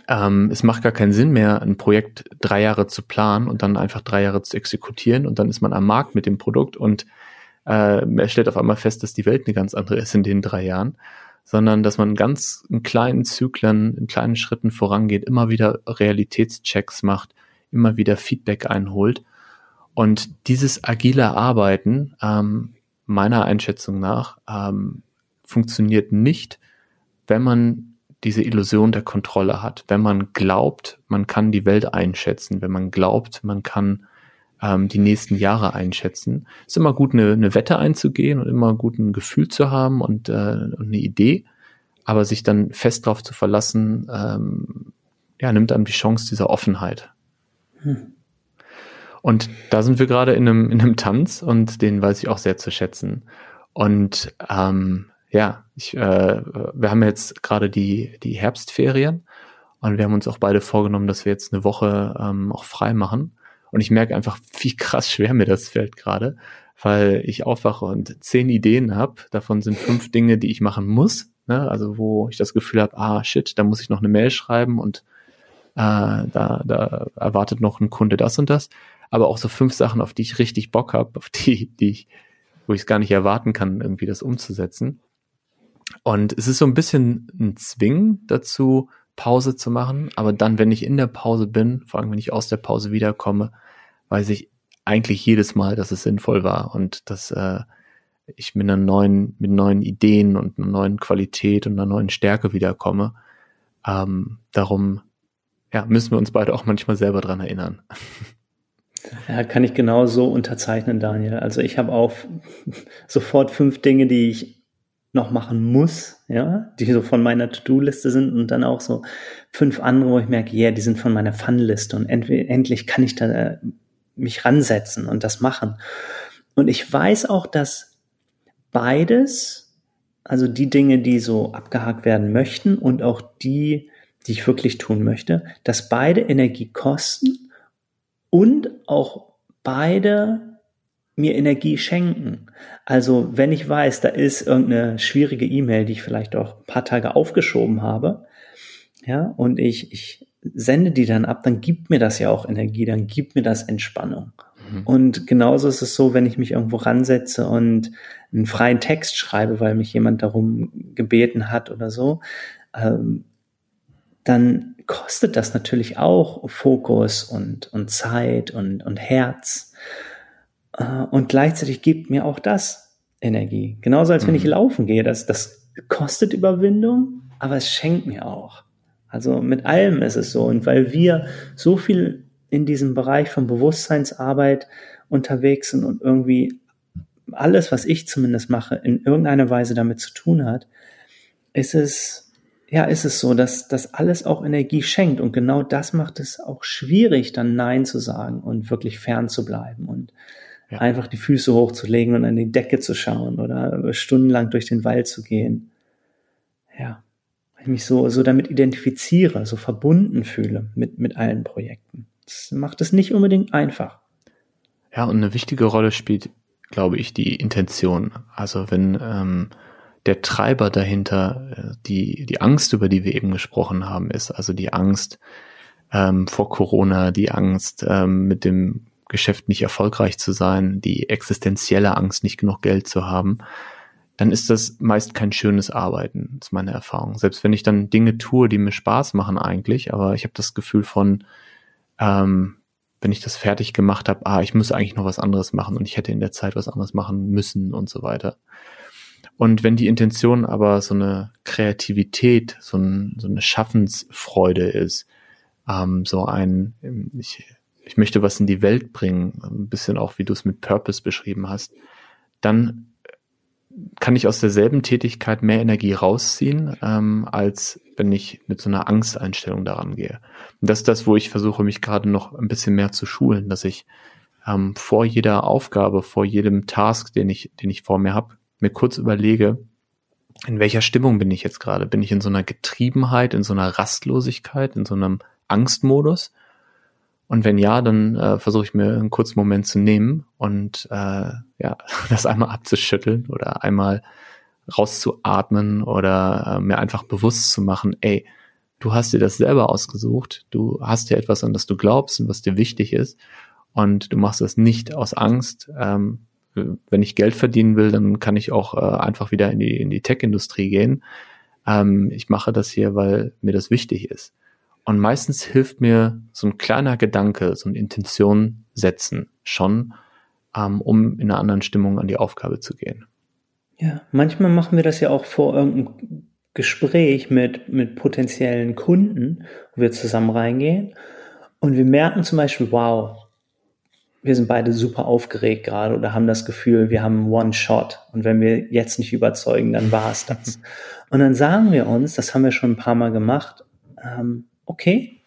ähm, es macht gar keinen Sinn mehr, ein Projekt drei Jahre zu planen und dann einfach drei Jahre zu exekutieren und dann ist man am Markt mit dem Produkt und äh, er stellt auf einmal fest, dass die Welt eine ganz andere ist in den drei Jahren, sondern dass man ganz in kleinen Zyklen, in kleinen Schritten vorangeht, immer wieder Realitätschecks macht, immer wieder Feedback einholt. Und dieses agile Arbeiten, ähm, meiner Einschätzung nach, ähm, funktioniert nicht, wenn man diese Illusion der Kontrolle hat, wenn man glaubt, man kann die Welt einschätzen, wenn man glaubt, man kann ähm, die nächsten Jahre einschätzen. Es ist immer gut, eine, eine Wette einzugehen und immer gut ein Gefühl zu haben und, äh, und eine Idee, aber sich dann fest darauf zu verlassen, ähm, ja, nimmt einem die Chance dieser Offenheit. Hm. Und da sind wir gerade in einem, in einem Tanz und den weiß ich auch sehr zu schätzen. Und ähm, ja, ich, äh, wir haben jetzt gerade die, die Herbstferien und wir haben uns auch beide vorgenommen, dass wir jetzt eine Woche ähm, auch frei machen. Und ich merke einfach, wie krass schwer mir das fällt gerade, weil ich aufwache und zehn Ideen habe. Davon sind fünf Dinge, die ich machen muss. Ne? Also wo ich das Gefühl habe, ah shit, da muss ich noch eine Mail schreiben und äh, da, da erwartet noch ein Kunde das und das. Aber auch so fünf Sachen, auf die ich richtig Bock habe, auf die, die ich, wo ich es gar nicht erwarten kann, irgendwie das umzusetzen. Und es ist so ein bisschen ein Zwing dazu, Pause zu machen. Aber dann, wenn ich in der Pause bin, vor allem wenn ich aus der Pause wiederkomme, weiß ich eigentlich jedes Mal, dass es sinnvoll war und dass äh, ich mit einer neuen, mit neuen Ideen und einer neuen Qualität und einer neuen Stärke wiederkomme. Ähm, darum ja, müssen wir uns beide auch manchmal selber dran erinnern. [LAUGHS] Ja, kann ich genau so unterzeichnen, Daniel. Also ich habe auch [LAUGHS] sofort fünf Dinge, die ich noch machen muss, ja, die so von meiner To-Do-Liste sind und dann auch so fünf andere, wo ich merke, ja, yeah, die sind von meiner Fun-Liste und endlich kann ich da äh, mich ransetzen und das machen. Und ich weiß auch, dass beides, also die Dinge, die so abgehakt werden möchten und auch die, die ich wirklich tun möchte, dass beide Energie kosten und auch beide mir Energie schenken. Also wenn ich weiß, da ist irgendeine schwierige E-Mail, die ich vielleicht auch ein paar Tage aufgeschoben habe, ja, und ich, ich sende die dann ab, dann gibt mir das ja auch Energie, dann gibt mir das Entspannung. Mhm. Und genauso ist es so, wenn ich mich irgendwo ransetze und einen freien Text schreibe, weil mich jemand darum gebeten hat oder so, ähm, dann kostet das natürlich auch Fokus und, und Zeit und, und Herz. Äh, und gleichzeitig gibt mir auch das Energie. Genauso als wenn mhm. ich laufen gehe. Das, das kostet Überwindung, aber es schenkt mir auch. Also mit allem ist es so. Und weil wir so viel in diesem Bereich von Bewusstseinsarbeit unterwegs sind und irgendwie alles, was ich zumindest mache, in irgendeiner Weise damit zu tun hat, ist es, ja, ist es so, dass das alles auch Energie schenkt. Und genau das macht es auch schwierig, dann Nein zu sagen und wirklich fern zu bleiben und ja. einfach die Füße hochzulegen und an die Decke zu schauen oder stundenlang durch den Wald zu gehen. Ja, weil ich mich so, so damit identifiziere, so verbunden fühle mit, mit allen Projekten. Das macht es nicht unbedingt einfach. Ja, und eine wichtige Rolle spielt, glaube ich, die Intention. Also wenn ähm, der Treiber dahinter äh, die, die Angst, über die wir eben gesprochen haben, ist, also die Angst ähm, vor Corona, die Angst ähm, mit dem Geschäft nicht erfolgreich zu sein, die existenzielle Angst, nicht genug Geld zu haben, dann ist das meist kein schönes Arbeiten, ist meine Erfahrung. Selbst wenn ich dann Dinge tue, die mir Spaß machen eigentlich, aber ich habe das Gefühl von, ähm, wenn ich das fertig gemacht habe, ah, ich muss eigentlich noch was anderes machen und ich hätte in der Zeit was anderes machen müssen und so weiter. Und wenn die Intention aber so eine Kreativität, so, ein, so eine Schaffensfreude ist, ähm, so ein, ich ich möchte was in die Welt bringen, ein bisschen auch wie du es mit Purpose beschrieben hast, dann kann ich aus derselben Tätigkeit mehr Energie rausziehen, ähm, als wenn ich mit so einer Angsteinstellung daran gehe. Und das ist das, wo ich versuche, mich gerade noch ein bisschen mehr zu schulen, dass ich ähm, vor jeder Aufgabe, vor jedem Task, den ich, den ich vor mir habe, mir kurz überlege, in welcher Stimmung bin ich jetzt gerade? Bin ich in so einer Getriebenheit, in so einer Rastlosigkeit, in so einem Angstmodus? Und wenn ja, dann äh, versuche ich mir einen kurzen Moment zu nehmen und äh, ja, [LAUGHS] das einmal abzuschütteln oder einmal rauszuatmen oder äh, mir einfach bewusst zu machen, ey, du hast dir das selber ausgesucht, du hast dir etwas, an das du glaubst und was dir wichtig ist und du machst das nicht aus Angst. Ähm, wenn ich Geld verdienen will, dann kann ich auch äh, einfach wieder in die, in die Tech-Industrie gehen. Ähm, ich mache das hier, weil mir das wichtig ist. Und meistens hilft mir so ein kleiner Gedanke, so eine Intention setzen schon, ähm, um in einer anderen Stimmung an die Aufgabe zu gehen. Ja, manchmal machen wir das ja auch vor irgendeinem Gespräch mit, mit potenziellen Kunden, wo wir zusammen reingehen. Und wir merken zum Beispiel, wow, wir sind beide super aufgeregt gerade oder haben das Gefühl, wir haben One-Shot. Und wenn wir jetzt nicht überzeugen, dann war es das. [LAUGHS] Und dann sagen wir uns, das haben wir schon ein paar Mal gemacht, ähm, okay,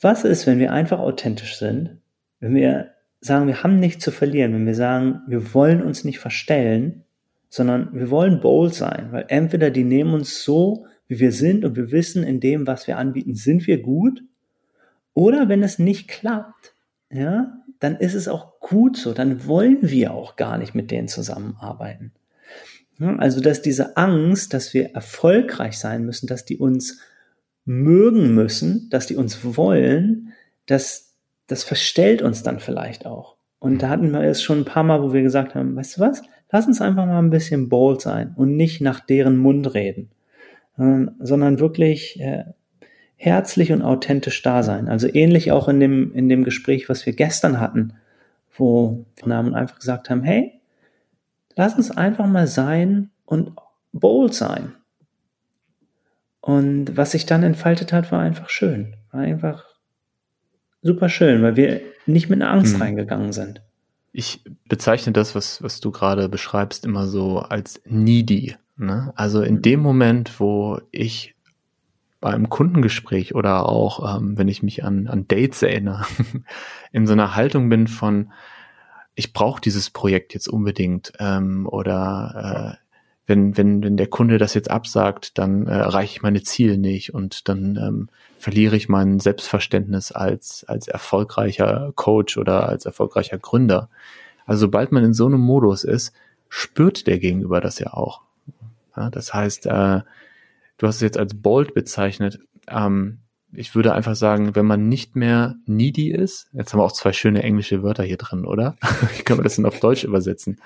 was ist, wenn wir einfach authentisch sind, wenn wir sagen, wir haben nichts zu verlieren, wenn wir sagen, wir wollen uns nicht verstellen, sondern wir wollen bold sein, weil entweder die nehmen uns so, wie wir sind und wir wissen, in dem, was wir anbieten, sind wir gut, oder wenn es nicht klappt, ja, dann ist es auch gut so, dann wollen wir auch gar nicht mit denen zusammenarbeiten. Also, dass diese Angst, dass wir erfolgreich sein müssen, dass die uns mögen müssen, dass die uns wollen, das, das verstellt uns dann vielleicht auch. Und da hatten wir es schon ein paar Mal, wo wir gesagt haben, weißt du was, lass uns einfach mal ein bisschen bold sein und nicht nach deren Mund reden, sondern wirklich äh, herzlich und authentisch da sein. Also ähnlich auch in dem, in dem Gespräch, was wir gestern hatten, wo Namen einfach gesagt haben, hey, lass uns einfach mal sein und bold sein. Und was sich dann entfaltet hat, war einfach schön. War einfach super schön, weil wir nicht mit einer Angst hm. reingegangen sind. Ich bezeichne das, was, was du gerade beschreibst, immer so als needy. Ne? Also in dem Moment, wo ich beim Kundengespräch oder auch, ähm, wenn ich mich an, an Dates erinnere, [LAUGHS] in so einer Haltung bin von, ich brauche dieses Projekt jetzt unbedingt ähm, oder äh, wenn, wenn, wenn der Kunde das jetzt absagt, dann äh, erreiche ich meine Ziele nicht und dann ähm, verliere ich mein Selbstverständnis als, als erfolgreicher Coach oder als erfolgreicher Gründer. Also sobald man in so einem Modus ist, spürt der Gegenüber das ja auch. Ja, das heißt, äh, du hast es jetzt als bold bezeichnet. Ähm, ich würde einfach sagen, wenn man nicht mehr needy ist, jetzt haben wir auch zwei schöne englische Wörter hier drin, oder? [LAUGHS] Wie kann man das denn auf Deutsch übersetzen?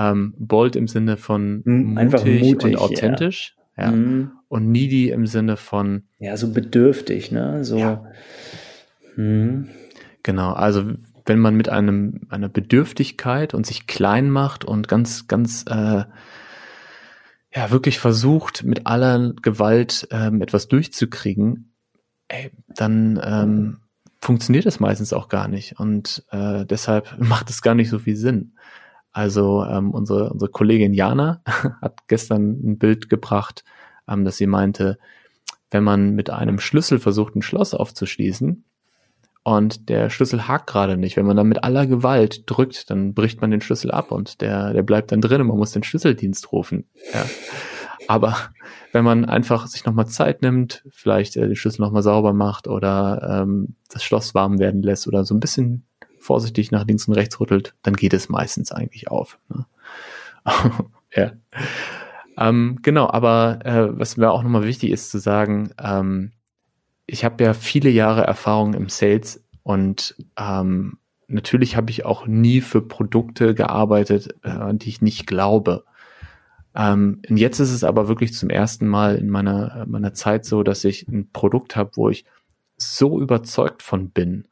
Ähm, bold im Sinne von hm, mutig, mutig und authentisch. Ja. ja. Mhm. Und needy im Sinne von. Ja, so bedürftig, ne? So. Ja. Mhm. Genau, also wenn man mit einem einer Bedürftigkeit und sich klein macht und ganz, ganz äh, ja wirklich versucht, mit aller Gewalt ähm, etwas durchzukriegen, ey, dann ähm, funktioniert das meistens auch gar nicht. Und äh, deshalb [LAUGHS] macht es gar nicht so viel Sinn. Also ähm, unsere, unsere Kollegin Jana [LAUGHS] hat gestern ein Bild gebracht, ähm, dass sie meinte, wenn man mit einem Schlüssel versucht, ein Schloss aufzuschließen und der Schlüssel hakt gerade nicht, wenn man dann mit aller Gewalt drückt, dann bricht man den Schlüssel ab und der, der bleibt dann drin und man muss den Schlüsseldienst rufen. Ja. Aber wenn man einfach sich nochmal Zeit nimmt, vielleicht äh, den Schlüssel nochmal sauber macht oder ähm, das Schloss warm werden lässt oder so ein bisschen vorsichtig nach links und rechts rüttelt, dann geht es meistens eigentlich auf. Ne? [LAUGHS] ja. Ähm, genau, aber äh, was mir auch nochmal wichtig ist zu sagen, ähm, ich habe ja viele Jahre Erfahrung im Sales und ähm, natürlich habe ich auch nie für Produkte gearbeitet, äh, die ich nicht glaube. Ähm, und jetzt ist es aber wirklich zum ersten Mal in meiner, meiner Zeit so, dass ich ein Produkt habe, wo ich so überzeugt von bin,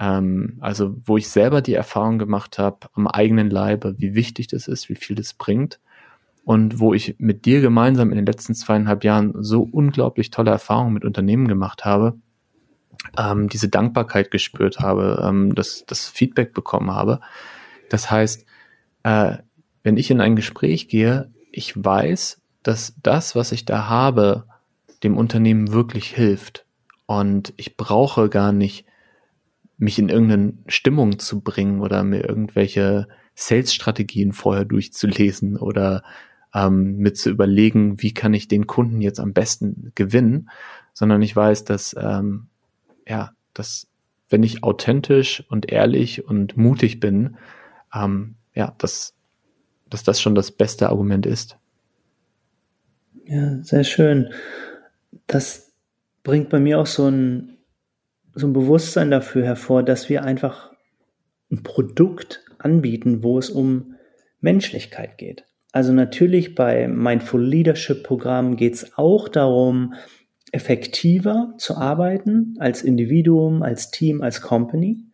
ähm, also wo ich selber die Erfahrung gemacht habe am eigenen Leibe, wie wichtig das ist, wie viel das bringt und wo ich mit dir gemeinsam in den letzten zweieinhalb Jahren so unglaublich tolle Erfahrungen mit Unternehmen gemacht habe, ähm, diese Dankbarkeit gespürt habe, ähm, das, das Feedback bekommen habe. Das heißt, äh, wenn ich in ein Gespräch gehe, ich weiß, dass das, was ich da habe, dem Unternehmen wirklich hilft. Und ich brauche gar nicht mich in irgendeine Stimmung zu bringen oder mir irgendwelche Sales-Strategien vorher durchzulesen oder ähm, mit zu überlegen, wie kann ich den Kunden jetzt am besten gewinnen, sondern ich weiß, dass ähm, ja, dass wenn ich authentisch und ehrlich und mutig bin, ähm, ja, dass, dass das schon das beste Argument ist. Ja, sehr schön. Das bringt bei mir auch so ein so ein Bewusstsein dafür hervor, dass wir einfach ein Produkt anbieten, wo es um Menschlichkeit geht. Also natürlich bei Mindful Leadership Programm geht es auch darum, effektiver zu arbeiten als Individuum, als Team, als Company.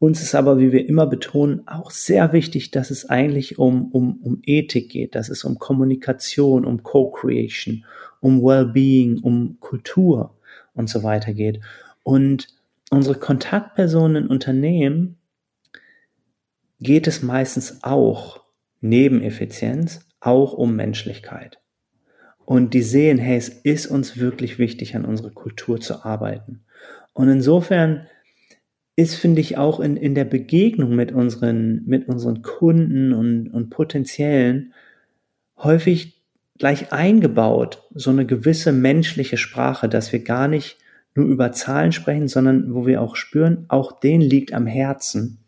Uns ist aber, wie wir immer betonen, auch sehr wichtig, dass es eigentlich um, um, um Ethik geht, dass es um Kommunikation, um Co-Creation, um Well-Being, um Kultur und so weiter geht. Und unsere Kontaktpersonen in Unternehmen geht es meistens auch neben Effizienz auch um Menschlichkeit. Und die sehen, hey, es ist uns wirklich wichtig, an unserer Kultur zu arbeiten. Und insofern ist, finde ich, auch in, in der Begegnung mit unseren, mit unseren Kunden und, und Potenziellen häufig gleich eingebaut, so eine gewisse menschliche Sprache, dass wir gar nicht nur über Zahlen sprechen, sondern wo wir auch spüren, auch denen liegt am Herzen,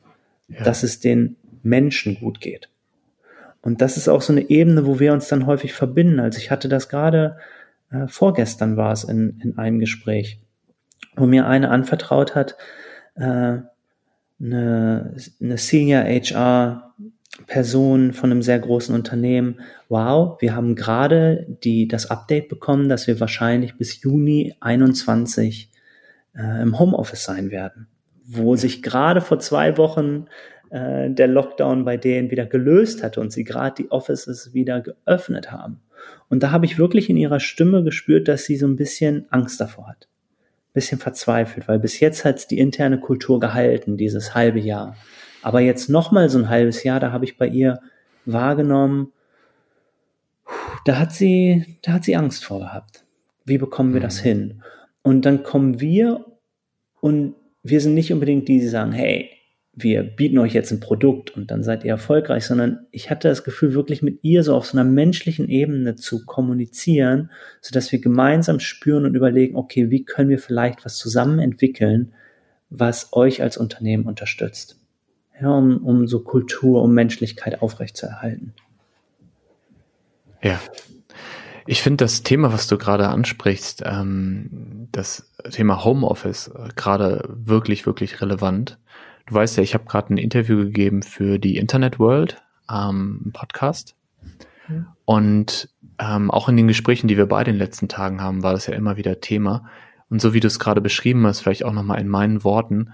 ja. dass es den Menschen gut geht. Und das ist auch so eine Ebene, wo wir uns dann häufig verbinden. Also ich hatte das gerade, äh, vorgestern war es in, in einem Gespräch, wo mir eine anvertraut hat, äh, eine, eine Senior HR Person von einem sehr großen Unternehmen, wow, wir haben gerade die, das Update bekommen, dass wir wahrscheinlich bis Juni 21 äh, im Homeoffice sein werden, wo sich gerade vor zwei Wochen äh, der Lockdown bei denen wieder gelöst hatte und sie gerade die Offices wieder geöffnet haben. Und da habe ich wirklich in ihrer Stimme gespürt, dass sie so ein bisschen Angst davor hat. Ein bisschen verzweifelt, weil bis jetzt hat die interne Kultur gehalten, dieses halbe Jahr. Aber jetzt nochmal so ein halbes Jahr, da habe ich bei ihr wahrgenommen, Da hat sie, da hat sie Angst vor gehabt. Wie bekommen wir mhm. das hin? Und dann kommen wir und wir sind nicht unbedingt die, die sagen, hey, wir bieten euch jetzt ein Produkt und dann seid ihr erfolgreich, sondern ich hatte das Gefühl, wirklich mit ihr so auf so einer menschlichen Ebene zu kommunizieren, so dass wir gemeinsam spüren und überlegen, okay, wie können wir vielleicht was zusammen entwickeln, was euch als Unternehmen unterstützt. Ja, um, um so Kultur, um Menschlichkeit aufrechtzuerhalten. Ja. Ich finde das Thema, was du gerade ansprichst, ähm, das Thema Homeoffice, äh, gerade wirklich, wirklich relevant Du weißt ja, ich habe gerade ein Interview gegeben für die Internet World, ähm, Podcast. Mhm. Und ähm, auch in den Gesprächen, die wir bei den letzten Tagen haben, war das ja immer wieder Thema. Und so wie du es gerade beschrieben hast, vielleicht auch nochmal in meinen Worten,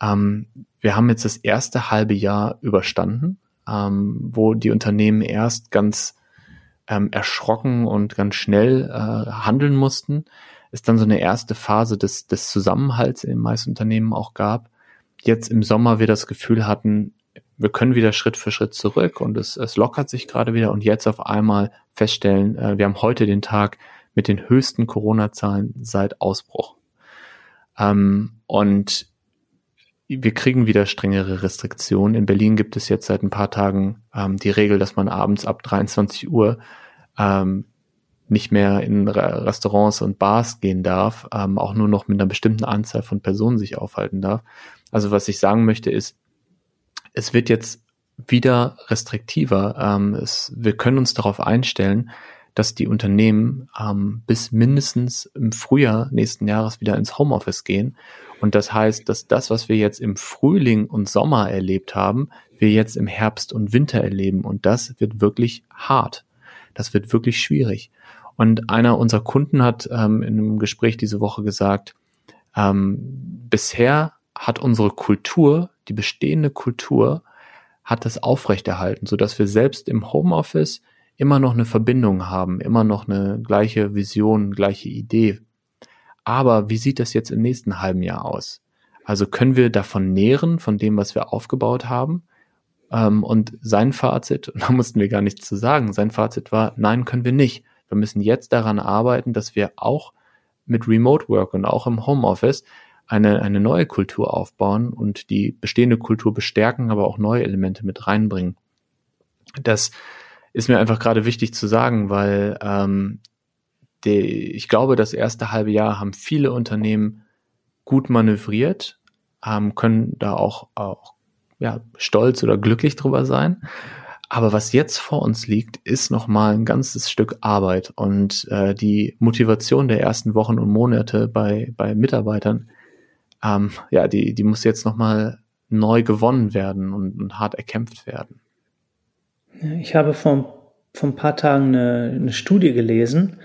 ähm, wir haben jetzt das erste halbe Jahr überstanden, ähm, wo die Unternehmen erst ganz ähm, erschrocken und ganz schnell äh, handeln mussten, es dann so eine erste Phase des, des Zusammenhalts in den meisten Unternehmen auch gab. Jetzt im Sommer wir das Gefühl hatten, wir können wieder Schritt für Schritt zurück und es, es lockert sich gerade wieder. Und jetzt auf einmal feststellen, äh, wir haben heute den Tag mit den höchsten Corona-Zahlen seit Ausbruch. Ähm, und wir kriegen wieder strengere Restriktionen. In Berlin gibt es jetzt seit ein paar Tagen ähm, die Regel, dass man abends ab 23 Uhr ähm, nicht mehr in Restaurants und Bars gehen darf, ähm, auch nur noch mit einer bestimmten Anzahl von Personen sich aufhalten darf. Also was ich sagen möchte ist, es wird jetzt wieder restriktiver. Ähm, es, wir können uns darauf einstellen, dass die Unternehmen ähm, bis mindestens im Frühjahr nächsten Jahres wieder ins Homeoffice gehen. Und das heißt, dass das, was wir jetzt im Frühling und Sommer erlebt haben, wir jetzt im Herbst und Winter erleben. Und das wird wirklich hart. Das wird wirklich schwierig. Und einer unserer Kunden hat ähm, in einem Gespräch diese Woche gesagt, ähm, bisher hat unsere Kultur, die bestehende Kultur, hat das aufrechterhalten, so dass wir selbst im Homeoffice immer noch eine Verbindung haben, immer noch eine gleiche Vision, gleiche Idee. Aber wie sieht das jetzt im nächsten halben Jahr aus? Also können wir davon nähren, von dem, was wir aufgebaut haben? Ähm, und sein Fazit, [LAUGHS] da mussten wir gar nichts zu sagen, sein Fazit war, nein, können wir nicht. Wir müssen jetzt daran arbeiten, dass wir auch mit Remote Work und auch im Homeoffice eine, eine neue Kultur aufbauen und die bestehende Kultur bestärken, aber auch neue Elemente mit reinbringen. Das ist mir einfach gerade wichtig zu sagen, weil ähm, die, ich glaube, das erste halbe Jahr haben viele Unternehmen gut manövriert, ähm, können da auch, auch ja, stolz oder glücklich drüber sein. Aber was jetzt vor uns liegt, ist nochmal ein ganzes Stück Arbeit und äh, die Motivation der ersten Wochen und Monate bei, bei Mitarbeitern ähm, ja, die, die muss jetzt nochmal neu gewonnen werden und, und, hart erkämpft werden. Ich habe vor, vor ein paar Tagen eine, eine Studie gelesen.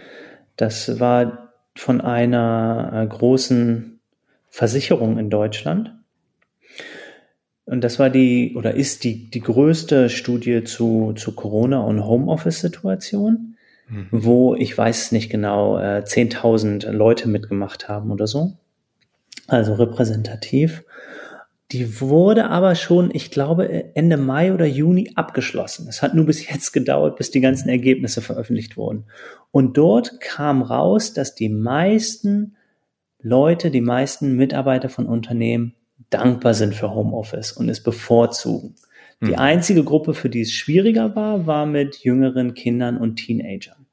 Das war von einer äh, großen Versicherung in Deutschland. Und das war die oder ist die, die größte Studie zu, zu Corona und Homeoffice-Situation, mhm. wo ich weiß nicht genau, äh, 10.000 Leute mitgemacht haben oder so also repräsentativ. Die wurde aber schon, ich glaube, Ende Mai oder Juni abgeschlossen. Es hat nur bis jetzt [LAUGHS] gedauert, bis die ganzen Ergebnisse veröffentlicht wurden. Und dort kam raus, dass die meisten Leute, die meisten Mitarbeiter von Unternehmen dankbar sind für Homeoffice und es bevorzugen. Die hm. einzige Gruppe, für die es schwieriger war, war mit jüngeren Kindern und Teenagern.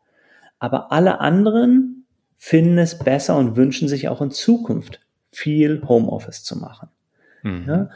Aber alle anderen finden es besser und wünschen sich auch in Zukunft viel Homeoffice zu machen. Mhm. Ja?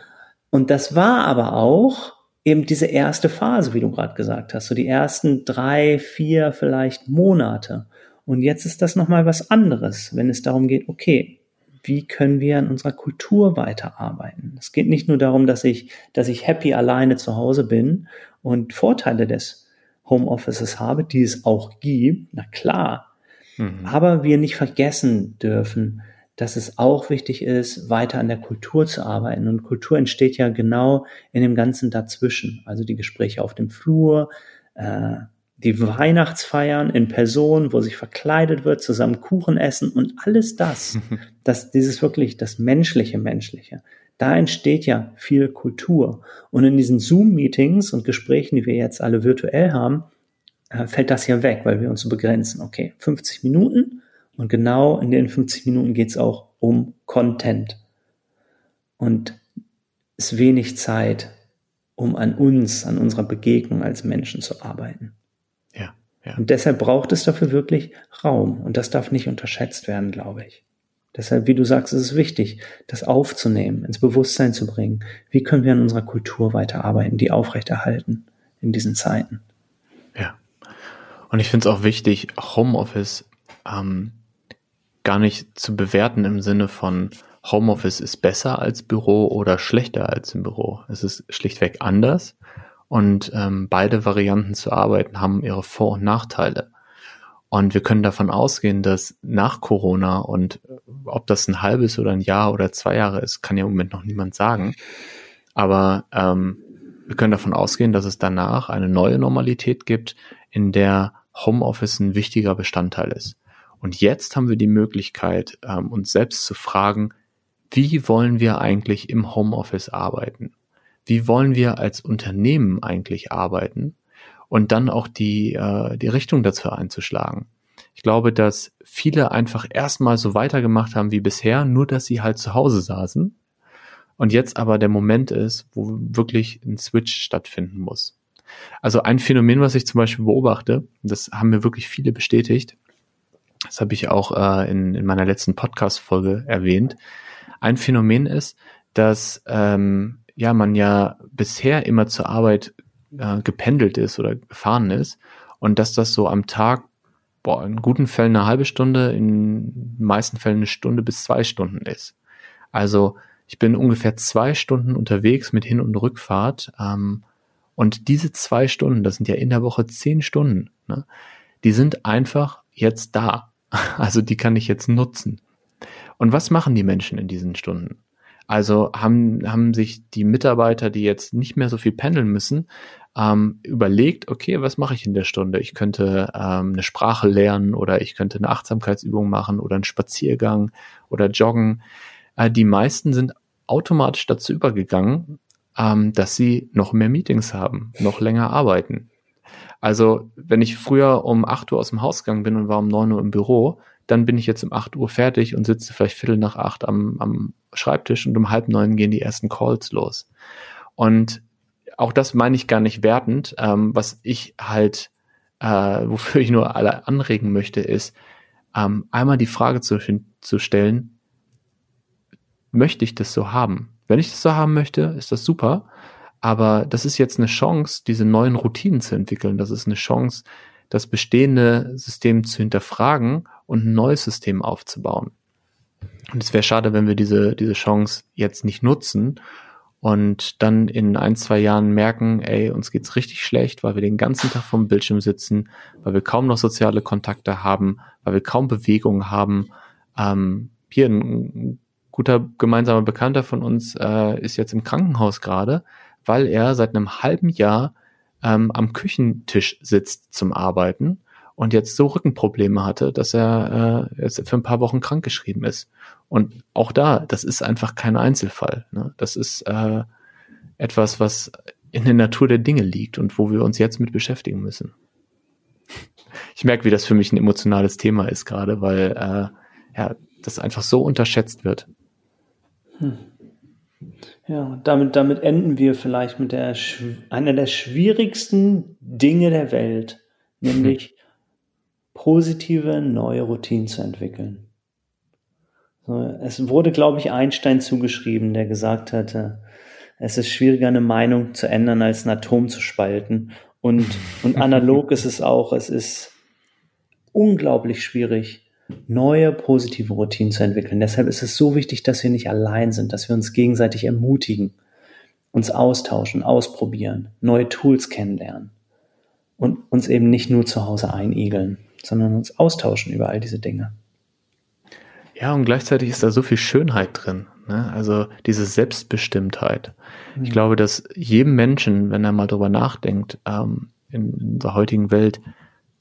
Und das war aber auch eben diese erste Phase, wie du gerade gesagt hast, so die ersten drei, vier vielleicht Monate. Und jetzt ist das nochmal was anderes, wenn es darum geht, okay, wie können wir an unserer Kultur weiterarbeiten? Es geht nicht nur darum, dass ich, dass ich happy alleine zu Hause bin und Vorteile des Homeoffices habe, die es auch gibt, na klar. Mhm. Aber wir nicht vergessen dürfen, dass es auch wichtig ist, weiter an der Kultur zu arbeiten. Und Kultur entsteht ja genau in dem Ganzen dazwischen. Also die Gespräche auf dem Flur, äh, die Weihnachtsfeiern in Person, wo sich verkleidet wird, zusammen Kuchen essen und alles das, [LAUGHS] das, dieses wirklich das menschliche, menschliche. Da entsteht ja viel Kultur. Und in diesen Zoom-Meetings und Gesprächen, die wir jetzt alle virtuell haben, äh, fällt das ja weg, weil wir uns so begrenzen. Okay, 50 Minuten und genau in den 50 Minuten geht es auch um Content. Und es ist wenig Zeit, um an uns, an unserer Begegnung als Menschen zu arbeiten. Ja, ja. Und deshalb braucht es dafür wirklich Raum. Und das darf nicht unterschätzt werden, glaube ich. Deshalb, wie du sagst, ist es wichtig, das aufzunehmen, ins Bewusstsein zu bringen. Wie können wir an unserer Kultur weiterarbeiten, die aufrechterhalten in diesen Zeiten? Ja. Und ich finde es auch wichtig, Homeoffice ähm, gar nicht zu bewerten im Sinne von Homeoffice ist besser als Büro oder schlechter als im Büro. Es ist schlichtweg anders und ähm, beide Varianten zu arbeiten haben ihre Vor- und Nachteile. Und wir können davon ausgehen, dass nach Corona und äh, ob das ein halbes oder ein Jahr oder zwei Jahre ist, kann ja im Moment noch niemand sagen. Aber ähm, wir können davon ausgehen, dass es danach eine neue Normalität gibt, in der Homeoffice ein wichtiger Bestandteil ist. Und jetzt haben wir die Möglichkeit, ähm, uns selbst zu fragen, wie wollen wir eigentlich im Homeoffice arbeiten? Wie wollen wir als Unternehmen eigentlich arbeiten? Und dann auch die, äh, die Richtung dazu einzuschlagen. Ich glaube, dass viele einfach erstmal so weitergemacht haben wie bisher, nur dass sie halt zu Hause saßen. Und jetzt aber der Moment ist, wo wirklich ein Switch stattfinden muss. Also ein Phänomen, was ich zum Beispiel beobachte, das haben mir wirklich viele bestätigt, das habe ich auch äh, in, in meiner letzten Podcast-Folge erwähnt, ein Phänomen ist, dass ähm, ja man ja bisher immer zur Arbeit äh, gependelt ist oder gefahren ist und dass das so am Tag boah, in guten Fällen eine halbe Stunde, in meisten Fällen eine Stunde bis zwei Stunden ist. Also ich bin ungefähr zwei Stunden unterwegs mit Hin- und Rückfahrt ähm, und diese zwei Stunden, das sind ja in der Woche zehn Stunden, ne, die sind einfach jetzt da. [LAUGHS] Also die kann ich jetzt nutzen. Und was machen die Menschen in diesen Stunden? Also haben, haben sich die Mitarbeiter, die jetzt nicht mehr so viel pendeln müssen, ähm, überlegt, okay, was mache ich in der Stunde? Ich könnte ähm, eine Sprache lernen oder ich könnte eine Achtsamkeitsübung machen oder einen Spaziergang oder joggen. Äh, die meisten sind automatisch dazu übergegangen, ähm, dass sie noch mehr Meetings haben, noch länger arbeiten. Also wenn ich früher um 8 Uhr aus dem Haus gegangen bin und war um 9 Uhr im Büro, dann bin ich jetzt um 8 Uhr fertig und sitze vielleicht Viertel nach acht am, am Schreibtisch und um halb neun gehen die ersten Calls los. Und auch das meine ich gar nicht wertend. Ähm, was ich halt, äh, wofür ich nur alle anregen möchte, ist, ähm, einmal die Frage zu, zu stellen, möchte ich das so haben? Wenn ich das so haben möchte, ist das super. Aber das ist jetzt eine Chance, diese neuen Routinen zu entwickeln. Das ist eine Chance, das bestehende System zu hinterfragen und ein neues System aufzubauen. Und es wäre schade, wenn wir diese, diese Chance jetzt nicht nutzen und dann in ein, zwei Jahren merken, ey, uns geht's richtig schlecht, weil wir den ganzen Tag vom Bildschirm sitzen, weil wir kaum noch soziale Kontakte haben, weil wir kaum Bewegung haben. Ähm, hier ein guter gemeinsamer Bekannter von uns äh, ist jetzt im Krankenhaus gerade, weil er seit einem halben Jahr ähm, am Küchentisch sitzt zum Arbeiten und jetzt so Rückenprobleme hatte, dass er äh, jetzt für ein paar Wochen krankgeschrieben ist. Und auch da, das ist einfach kein Einzelfall. Ne? Das ist äh, etwas, was in der Natur der Dinge liegt und wo wir uns jetzt mit beschäftigen müssen. Ich merke, wie das für mich ein emotionales Thema ist gerade, weil äh, ja, das einfach so unterschätzt wird. Hm. Ja, damit, damit enden wir vielleicht mit der, einer der schwierigsten Dinge der Welt, [LAUGHS] nämlich positive neue Routinen zu entwickeln. Es wurde, glaube ich, Einstein zugeschrieben, der gesagt hatte, es ist schwieriger, eine Meinung zu ändern, als ein Atom zu spalten. Und, und analog [LAUGHS] ist es auch, es ist unglaublich schwierig, neue positive Routinen zu entwickeln. Deshalb ist es so wichtig, dass wir nicht allein sind, dass wir uns gegenseitig ermutigen, uns austauschen, ausprobieren, neue Tools kennenlernen und uns eben nicht nur zu Hause einigeln, sondern uns austauschen über all diese Dinge. Ja, und gleichzeitig ist da so viel Schönheit drin. Ne? Also diese Selbstbestimmtheit. Mhm. Ich glaube, dass jedem Menschen, wenn er mal drüber nachdenkt, ähm, in, in unserer heutigen Welt,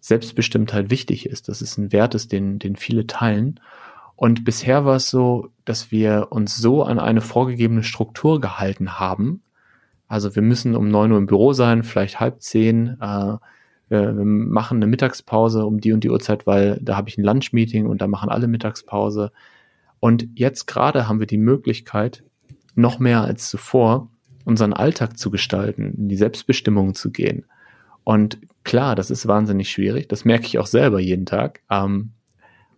Selbstbestimmtheit wichtig ist. Das ist ein Wert ist, den, den viele teilen. Und bisher war es so, dass wir uns so an eine vorgegebene Struktur gehalten haben. Also wir müssen um neun Uhr im Büro sein, vielleicht halb zehn. Äh, wir machen eine Mittagspause um die und die Uhrzeit, weil da habe ich ein Lunch-Meeting und da machen alle Mittagspause. Und jetzt gerade haben wir die Möglichkeit, noch mehr als zuvor, unseren Alltag zu gestalten, in die Selbstbestimmung zu gehen. Und klar, das ist wahnsinnig schwierig. Das merke ich auch selber jeden Tag. Ähm,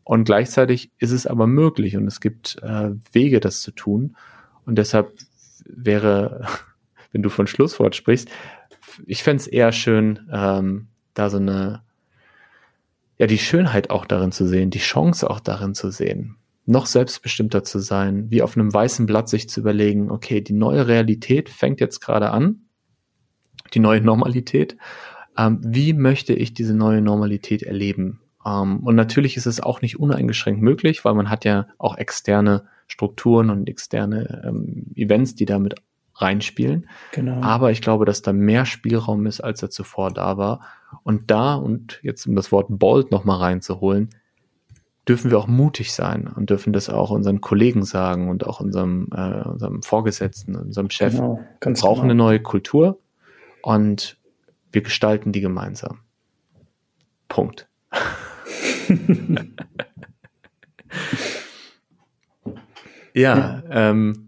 und gleichzeitig ist es aber möglich und es gibt äh, Wege, das zu tun. Und deshalb wäre, [LAUGHS] wenn du von Schlusswort sprichst, ich fände es eher schön, ähm, da so eine, ja, die Schönheit auch darin zu sehen, die Chance auch darin zu sehen, noch selbstbestimmter zu sein, wie auf einem weißen Blatt sich zu überlegen, okay, die neue Realität fängt jetzt gerade an, die neue Normalität. Ähm, wie möchte ich diese neue Normalität erleben? Ähm, und natürlich ist es auch nicht uneingeschränkt möglich, weil man hat ja auch externe Strukturen und externe ähm, Events, die damit reinspielen. Genau. Aber ich glaube, dass da mehr Spielraum ist, als er zuvor da war. Und da, und jetzt um das Wort bold nochmal reinzuholen, dürfen wir auch mutig sein und dürfen das auch unseren Kollegen sagen und auch unserem, äh, unserem Vorgesetzten, unserem Chef. Genau, wir brauchen genau. eine neue Kultur und wir gestalten die gemeinsam. Punkt. [LAUGHS] ja, ähm,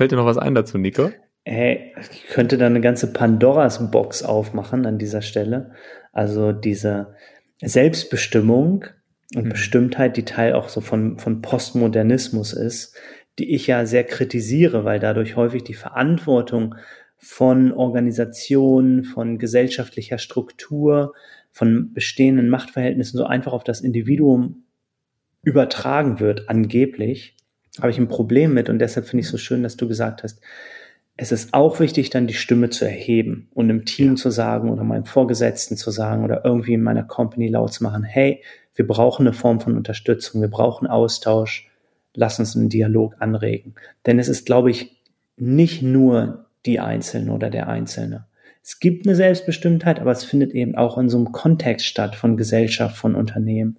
Fällt dir noch was ein dazu, Nico? Hey, ich könnte da eine ganze Pandoras Box aufmachen an dieser Stelle. Also diese Selbstbestimmung und mhm. Bestimmtheit, die Teil auch so von, von Postmodernismus ist, die ich ja sehr kritisiere, weil dadurch häufig die Verantwortung von Organisationen, von gesellschaftlicher Struktur, von bestehenden Machtverhältnissen so einfach auf das Individuum übertragen wird, angeblich habe ich ein Problem mit und deshalb finde ich es so schön, dass du gesagt hast, es ist auch wichtig, dann die Stimme zu erheben und im Team ja. zu sagen oder meinem Vorgesetzten zu sagen oder irgendwie in meiner Company laut zu machen, hey, wir brauchen eine Form von Unterstützung, wir brauchen Austausch, lass uns einen Dialog anregen. Denn es ist, glaube ich, nicht nur die Einzelne oder der Einzelne. Es gibt eine Selbstbestimmtheit, aber es findet eben auch in so einem Kontext statt von Gesellschaft, von Unternehmen.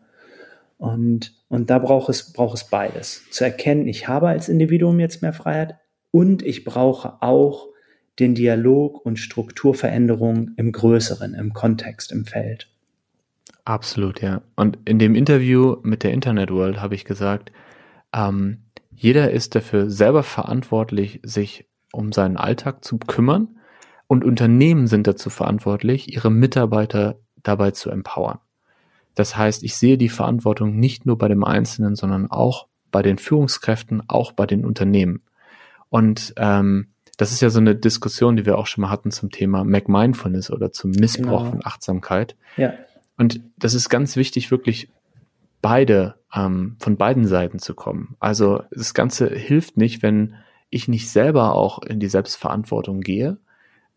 Und, und da braucht es, braucht es beides. Zu erkennen, ich habe als Individuum jetzt mehr Freiheit und ich brauche auch den Dialog und Strukturveränderung im Größeren, im Kontext, im Feld. Absolut, ja. Und in dem Interview mit der Internet World habe ich gesagt, ähm, jeder ist dafür selber verantwortlich, sich um seinen Alltag zu kümmern und Unternehmen sind dazu verantwortlich, ihre Mitarbeiter dabei zu empowern. Das heißt, ich sehe die Verantwortung nicht nur bei dem Einzelnen, sondern auch bei den Führungskräften, auch bei den Unternehmen. Und ähm, das ist ja so eine Diskussion, die wir auch schon mal hatten zum Thema McMindfulness oder zum Missbrauch genau. von Achtsamkeit. Ja. Und das ist ganz wichtig, wirklich beide, ähm, von beiden Seiten zu kommen. Also das Ganze hilft nicht, wenn ich nicht selber auch in die Selbstverantwortung gehe.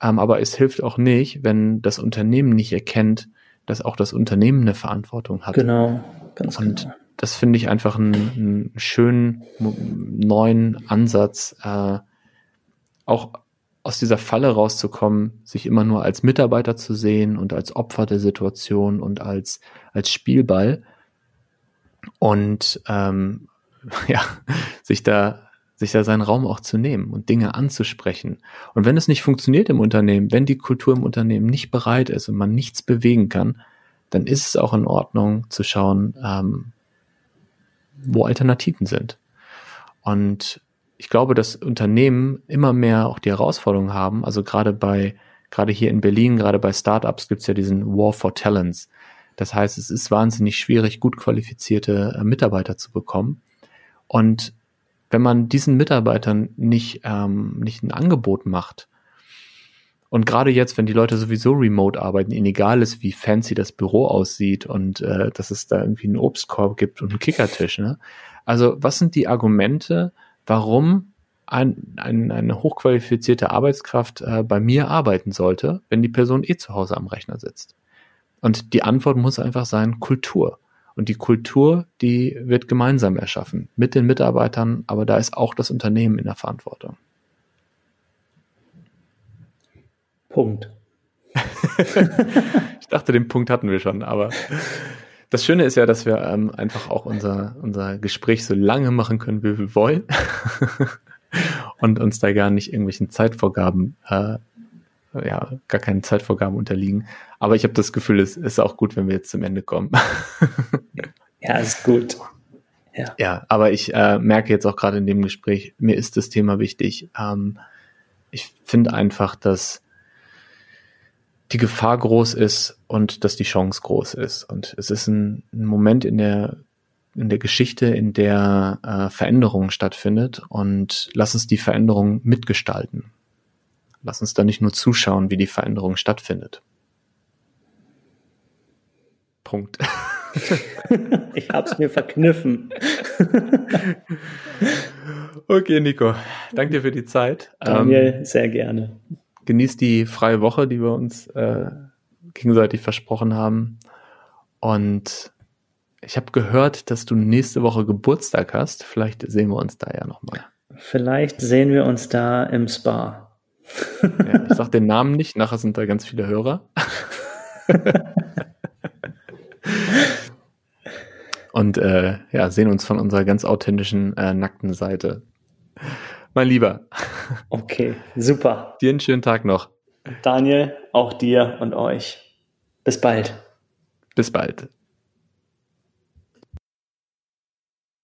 Ähm, aber es hilft auch nicht, wenn das Unternehmen nicht erkennt, dass auch das Unternehmen eine Verantwortung hat. Genau, ganz Und genau. das finde ich einfach einen, einen, schönen neuen Ansatz, äh, auch aus dieser Falle rauszukommen, sich immer nur als Mitarbeiter zu sehen und als Opfer der Situation und als, als Spielball und ähm, [LAUGHS] ja, sich da sich da seinen Raum auch zu nehmen und Dinge anzusprechen. Und wenn es nicht funktioniert im Unternehmen, wenn die Kultur im Unternehmen nicht bereit ist und man nichts bewegen kann, dann ist es auch in Ordnung zu schauen, ähm, wo Alternativen sind. Und ich glaube, dass Unternehmen immer mehr auch die Herausforderungen haben, also gerade bei, gerade hier in Berlin, gerade bei Startups gibt es ja diesen War for Talents. Das heißt, es ist wahnsinnig schwierig, gut qualifizierte äh, Mitarbeiter zu bekommen. Und wenn man diesen Mitarbeitern nicht, ähm, nicht ein Angebot macht, und gerade jetzt, wenn die Leute sowieso remote arbeiten, ihnen egal ist, wie fancy das Büro aussieht und äh, dass es da irgendwie einen Obstkorb gibt und einen Kickertisch. Ne? Also was sind die Argumente, warum ein, ein, eine hochqualifizierte Arbeitskraft äh, bei mir arbeiten sollte, wenn die Person eh zu Hause am Rechner sitzt? Und die Antwort muss einfach sein Kultur. Und die Kultur, die wird gemeinsam erschaffen mit den Mitarbeitern, aber da ist auch das Unternehmen in der Verantwortung. Punkt. [LAUGHS] ich dachte, den Punkt hatten wir schon, aber das Schöne ist ja, dass wir ähm, einfach auch unser, unser Gespräch so lange machen können, wie wir wollen [LAUGHS] und uns da gar nicht irgendwelchen Zeitvorgaben äh, ja gar keine Zeitvorgaben unterliegen. Aber ich habe das Gefühl, es ist auch gut, wenn wir jetzt zum Ende kommen. [LAUGHS] ja, ist gut. Ja, ja aber ich äh, merke jetzt auch gerade in dem Gespräch, mir ist das Thema wichtig. Ähm, ich finde einfach, dass die Gefahr groß ist und dass die Chance groß ist. Und es ist ein, ein Moment in der in der Geschichte, in der äh, Veränderung stattfindet und lass uns die Veränderung mitgestalten. Lass uns da nicht nur zuschauen, wie die Veränderung stattfindet. Punkt. [LAUGHS] ich hab's mir verkniffen. [LAUGHS] okay, Nico. Danke dir für die Zeit. Daniel, ähm, sehr gerne. Genieß die freie Woche, die wir uns äh, gegenseitig versprochen haben. Und ich habe gehört, dass du nächste Woche Geburtstag hast. Vielleicht sehen wir uns da ja nochmal. Vielleicht sehen wir uns da im Spa. Ja, ich sag den Namen nicht, nachher sind da ganz viele Hörer. Und äh, ja, sehen uns von unserer ganz authentischen, äh, nackten Seite. Mein Lieber. Okay, super. Dir einen schönen Tag noch. Daniel, auch dir und euch. Bis bald. Bis bald.